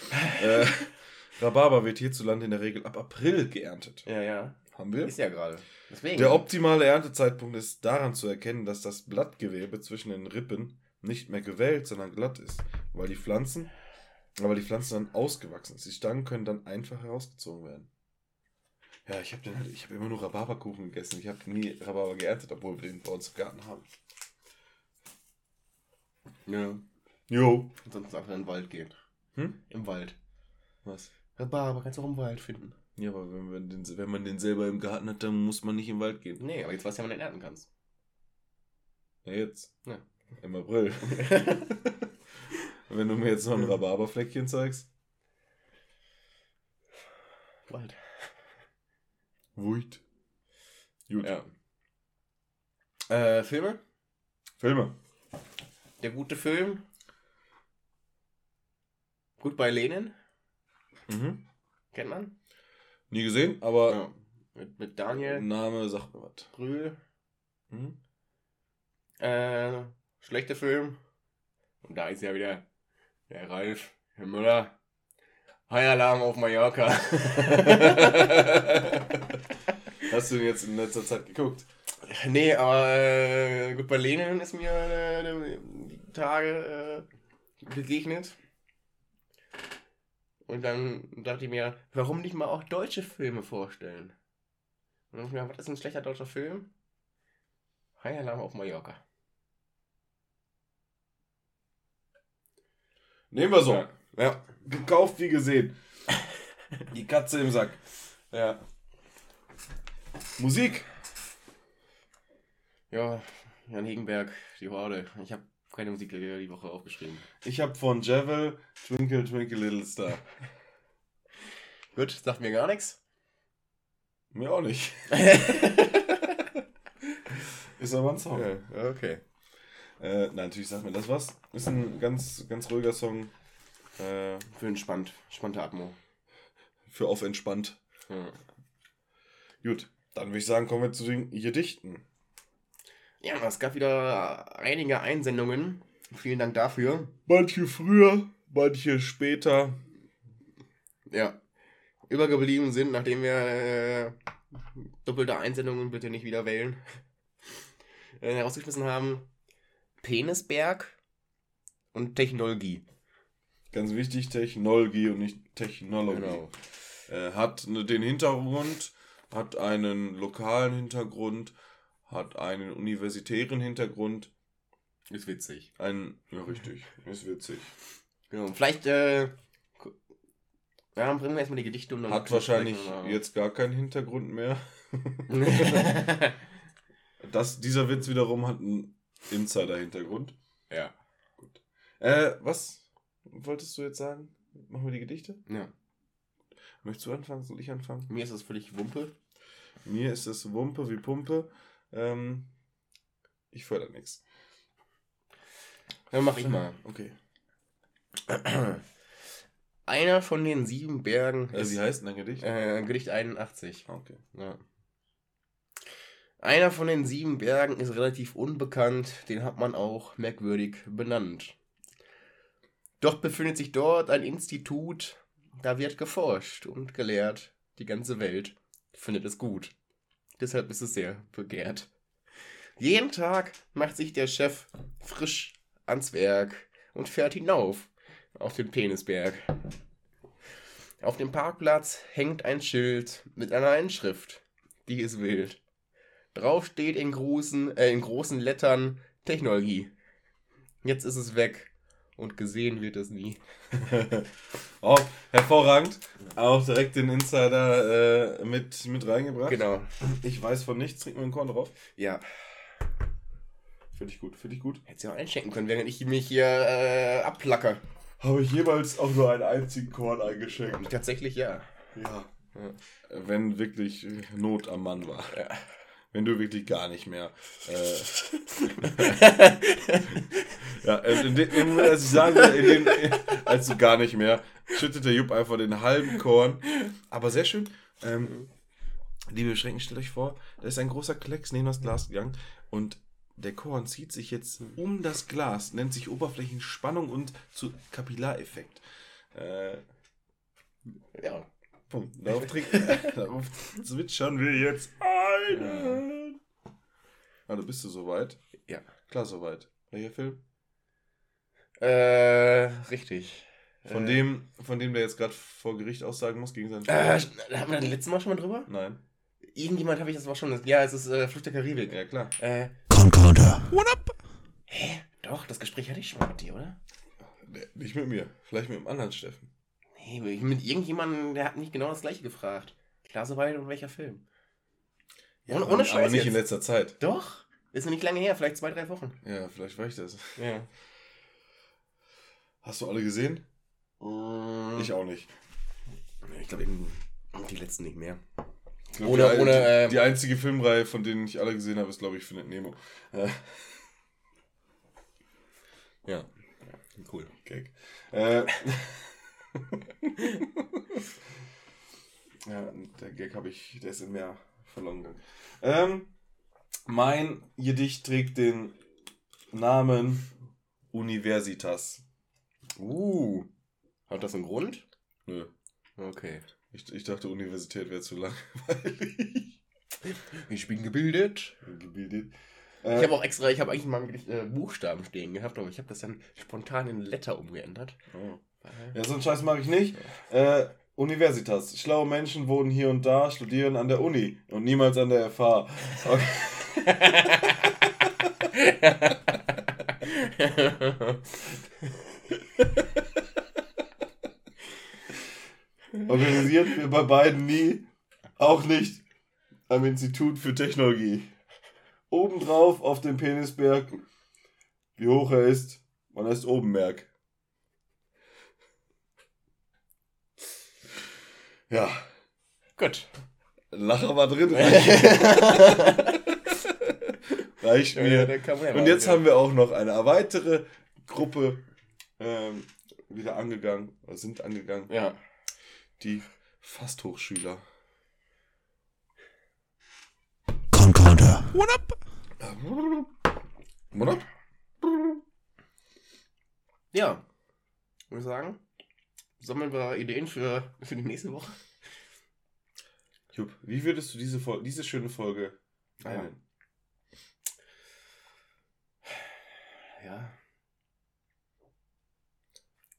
äh, Rhabarber wird hierzulande in der Regel ab April geerntet. Ja, ja. Haben wir? Ist ja gerade. Deswegen. Der optimale Erntezeitpunkt ist daran zu erkennen, dass das Blattgewebe zwischen den Rippen nicht mehr gewellt, sondern glatt ist, weil die Pflanzen, weil die Pflanzen dann ausgewachsen sind. Die Stangen können dann einfach herausgezogen werden. Ja, ich habe halt, ich habe immer nur Rhabarberkuchen gegessen. Ich habe nie Rhabarber geerntet, obwohl wir den bei uns im Garten haben. Ja. Jo. Sonst einfach in den Wald gehen. Hm? Im Wald. Was? Rhabarber kannst du auch im Wald finden. Ja, aber wenn man, den, wenn man den selber im Garten hat, dann muss man nicht im Wald gehen. Nee, aber jetzt weißt du ja, wann du den ernten kannst. Ja, jetzt. Ja. Im April. wenn du mir jetzt noch ein Rhabarberfleckchen zeigst. Wald. Wuit. Gut. Ja. Äh, Filme? Filme. Der gute Film. Gut bei Lenin. Mhm. Kennt man? Nie gesehen, aber Ja. Mit, mit Daniel Name sagt mir was. Brühl. Mhm. Äh, schlechter Film. Und da ist ja wieder der Ralf, der Müller. High Alarm auf Mallorca. Hast du den jetzt in letzter Zeit geguckt? nee, aber äh, gut, bei Lenin ist mir äh, die Tage äh, begegnet. Und dann dachte ich mir, warum nicht mal auch deutsche Filme vorstellen? Und dann hab ich mir, was ist ein schlechter deutscher Film? High Alarm auf Mallorca. Nehmen wir so. Ja. ja. Gekauft wie gesehen. Die Katze im Sack. Ja. Musik. Ja, Jan Hegenberg, die Horde. Ich habe keine Musik die Woche aufgeschrieben. Ich habe von Javel Twinkle Twinkle Little Star. Gut, sagt mir gar nichts. Mir auch nicht. Ist aber ein Song. Ja, okay. Äh, nein, natürlich sagt mir das was. Ist ein ganz, ganz ruhiger Song. Äh, Für entspannt, spannte Atmo. für auf entspannt. Ja. Gut, dann würde ich sagen, kommen wir zu den Gedichten. Ja, es gab wieder einige Einsendungen. Vielen Dank dafür. Manche früher, manche später. Ja. Übergeblieben sind, nachdem wir äh, doppelte Einsendungen bitte nicht wieder wählen. äh, herausgeschmissen haben. Penisberg und Technologie. Ganz wichtig, Technologie und nicht Technologie. Genau. Äh, hat ne- den Hintergrund, hat einen lokalen Hintergrund, hat einen universitären Hintergrund. Ist witzig. Ein, ja, richtig, ist witzig. Genau. Vielleicht, äh. Ja, dann bringen wir erstmal die Gedichte und dann. Hat wahrscheinlich Ja. jetzt gar keinen Hintergrund mehr. Das, dieser Witz wiederum hat einen Insider-Hintergrund. ja. Äh, was wolltest du jetzt sagen? Machen wir die Gedichte? ja. Möchtest du anfangen? Soll ich anfangen? Mir ist das völlig Wumpe. Mir ist es Wumpe wie Pumpe. Ähm, ich fördere nichts. Dann mach ich mal. Okay. Einer von den sieben Bergen Äh, wie heißt denn dein Gedicht? äh, Gedicht 81. Ah, okay. Ja. Einer von den sieben Bergen ist relativ unbekannt, den hat man auch merkwürdig benannt. Doch befindet sich dort ein Institut, da wird geforscht und gelehrt. Die ganze Welt findet es gut. Deshalb ist es sehr begehrt. Jeden Tag macht sich der Chef frisch ans Werk und fährt hinauf auf den Penisberg. Auf dem Parkplatz hängt ein Schild mit einer Einschrift. Die ist wild. Drauf steht in großen, äh, in großen Lettern Technologie. Jetzt ist es weg und gesehen wird es nie. oh, hervorragend. Auch direkt den Insider äh, mit, mit reingebracht. Genau. Ich weiß von nichts, trink mir einen Korn drauf. Ja. Finde ich gut, finde ich gut. Hättest du auch einschenken können, während ich mich hier äh, abplacker. Habe ich jeweils auch nur einen einzigen Korn eingeschenkt? Tatsächlich ja. Ja. Wenn wirklich Not am Mann war. Wenn du wirklich gar nicht mehr. Äh, ja, in dem, in, als ich sagen will, in dem, als du gar nicht mehr, schüttet der Jupp einfach den halben Korn. Aber sehr schön. Ähm, liebe Schrecken, stellt euch vor, da ist ein großer Klecks neben das Glas gegangen und der Korn zieht sich jetzt um das Glas, nennt sich Oberflächenspannung und zu Kapillareffekt. Äh, Ja. Punkt. Darauf, trinken, darauf zwitschern wir jetzt ein. Also bist du soweit? Ja. Klar, soweit. Welcher Film? Äh, richtig. Von Äh, dem, von dem der jetzt gerade vor Gericht aussagen muss gegen seinen Äh, Vater? da haben wir das letzte Mal schon mal drüber? Nein. Irgendjemand habe ich das auch schon. Ja, es ist äh, Flucht der Karibik. Ja, klar. Äh, Concorder. hä? Doch, das Gespräch hatte ich schon mal mit dir, oder? Nee, nicht mit mir. Vielleicht mit dem anderen Steffen. Nee, mit irgendjemandem, der hat mich genau das gleiche gefragt. Klar soweit und welcher Film? ohne, ohne aber, Scheiß aber nicht jetzt. in letzter Zeit. Doch. Ist noch nicht lange her, vielleicht zwei, drei Wochen. Ja, vielleicht war ich das. Ja. Hast du alle gesehen? Ich, Ich auch nicht. ich glaube, die letzten nicht mehr. Glaub, Ohne- die, ohne, die, ähm, die einzige Filmreihe, von denen ich alle gesehen habe, ist, glaube ich, Findet Nemo. Äh, Ja. Cool. Gag. Äh, ja, der Gag habe ich, der ist im Meer verloren gegangen. Ähm, mein Gedicht trägt den Namen Universitas. Uh. Hat das einen Grund? Nö. Okay. Ich, ich dachte, Universität wäre zu langweilig. Ich bin gebildet. Gebildet. Ich Äh, habe auch extra, ich habe eigentlich mal äh, Buchstaben stehen gehabt, aber ich habe das dann spontan in Letter umgeändert. oh. Ja, so einen Scheiß mache ich nicht. Äh, Universitas. Schlaue Menschen wohnen hier und da, studieren an der Uni und niemals an der FH. Okay. Organisiert wir bei beiden nie. Auch nicht am Institut für Technologie. Obendrauf auf dem Penisberg, wie hoch er ist, man heißt Obenberg. Ja, Gut. Lacher war drin. Reicht mir. Und jetzt haben wir auch noch eine weitere Gruppe ähm, wieder angegangen, oder sind angegangen, Ja. die Fasthochschüler. Concorder. What? Ja. Würde ich sagen, sammeln wir Ideen für, für die nächste Woche. Jupp, wie würdest du diese, Fol diese schöne Folge Ah ja. nennen? Ja.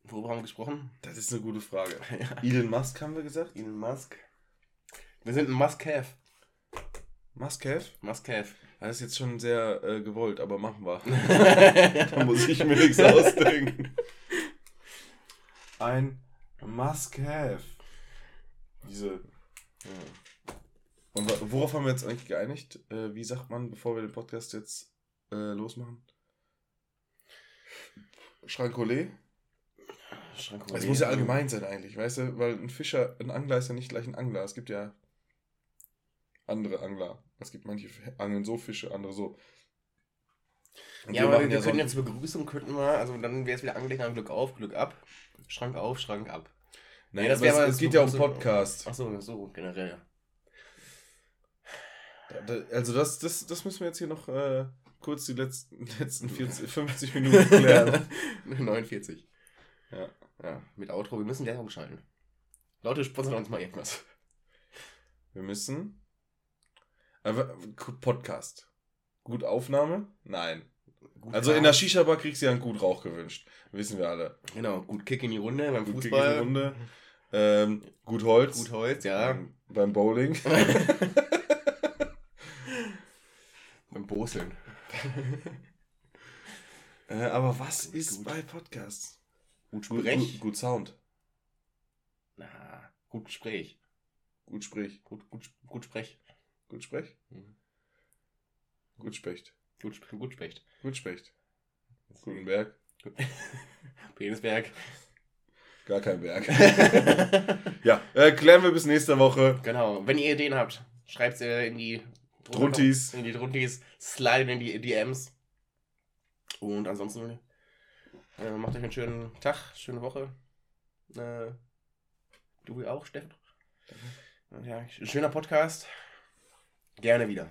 Worüber haben wir gesprochen? Das ist eine gute Frage. Ja. Elon Musk haben wir gesagt? Elon Musk. Wir sind ein Must-Have. Musk-Have? Must-Have. Das ist jetzt schon sehr äh, gewollt, aber machen wir. da muss ich mir nichts ausdenken. Ein Must-Have. Diese. Ja. Und worauf haben wir jetzt eigentlich geeinigt? Äh, wie sagt man, bevor wir den Podcast jetzt äh, losmachen? Schrankolé? Es muss ja allgemein sein eigentlich, weißt du? Weil ein Fischer, ein Angler ist ja nicht gleich ein Angler. Es gibt ja andere Angler. Es gibt manche angeln so Fische, andere so. Und Ja, aber wir, machen wir so können ein- jetzt Begrüßung, könnten wir, also dann wäre es wieder angelegt an Glück auf, Glück ab. Schrank auf, Schrank ab. Nein, Nee, das aber es, aber es geht ja um Podcast. Achso, so, generell. Da- Also das, das, das müssen wir jetzt hier noch äh, kurz die letzten, letzten 40, 50 Minuten klären. 49. Ja. Ja, mit Outro, wir müssen Werbung schalten. Leute, sponsern uns mal irgendwas. Wir müssen. Podcast. Gut Aufnahme? Nein. Gut Also in der Shisha-Bar kriegst du ja einen gut Rauch gewünscht. Wissen wir alle. Genau, gut Kick in die Runde beim Gut Kick in Fußball. die Runde. Ähm, gut Holz. Gut Holz, ja. Ähm, beim Bowling. beim Boseln. äh, aber was Gut, ist gut. bei Podcasts? Gut Sprech. gut, gut Sound. Na, gut Gespräch. Gut Sprich. Gut, gut, gut Sprech. Gut Sprech. Mhm. Gut Specht. Gut, gut Specht. Gut Specht. Guten Berg. Penisberg. Gar kein Berg. ja, äh, klären wir bis nächste Woche. Genau. Wenn ihr Ideen habt, schreibt sie in die Druntis. In die Druntis. Slide in die DMs. Und ansonsten äh, macht euch einen schönen Tag, schöne Woche. Äh, du auch, Steffen? Ja, schöner Podcast. Gerne wieder.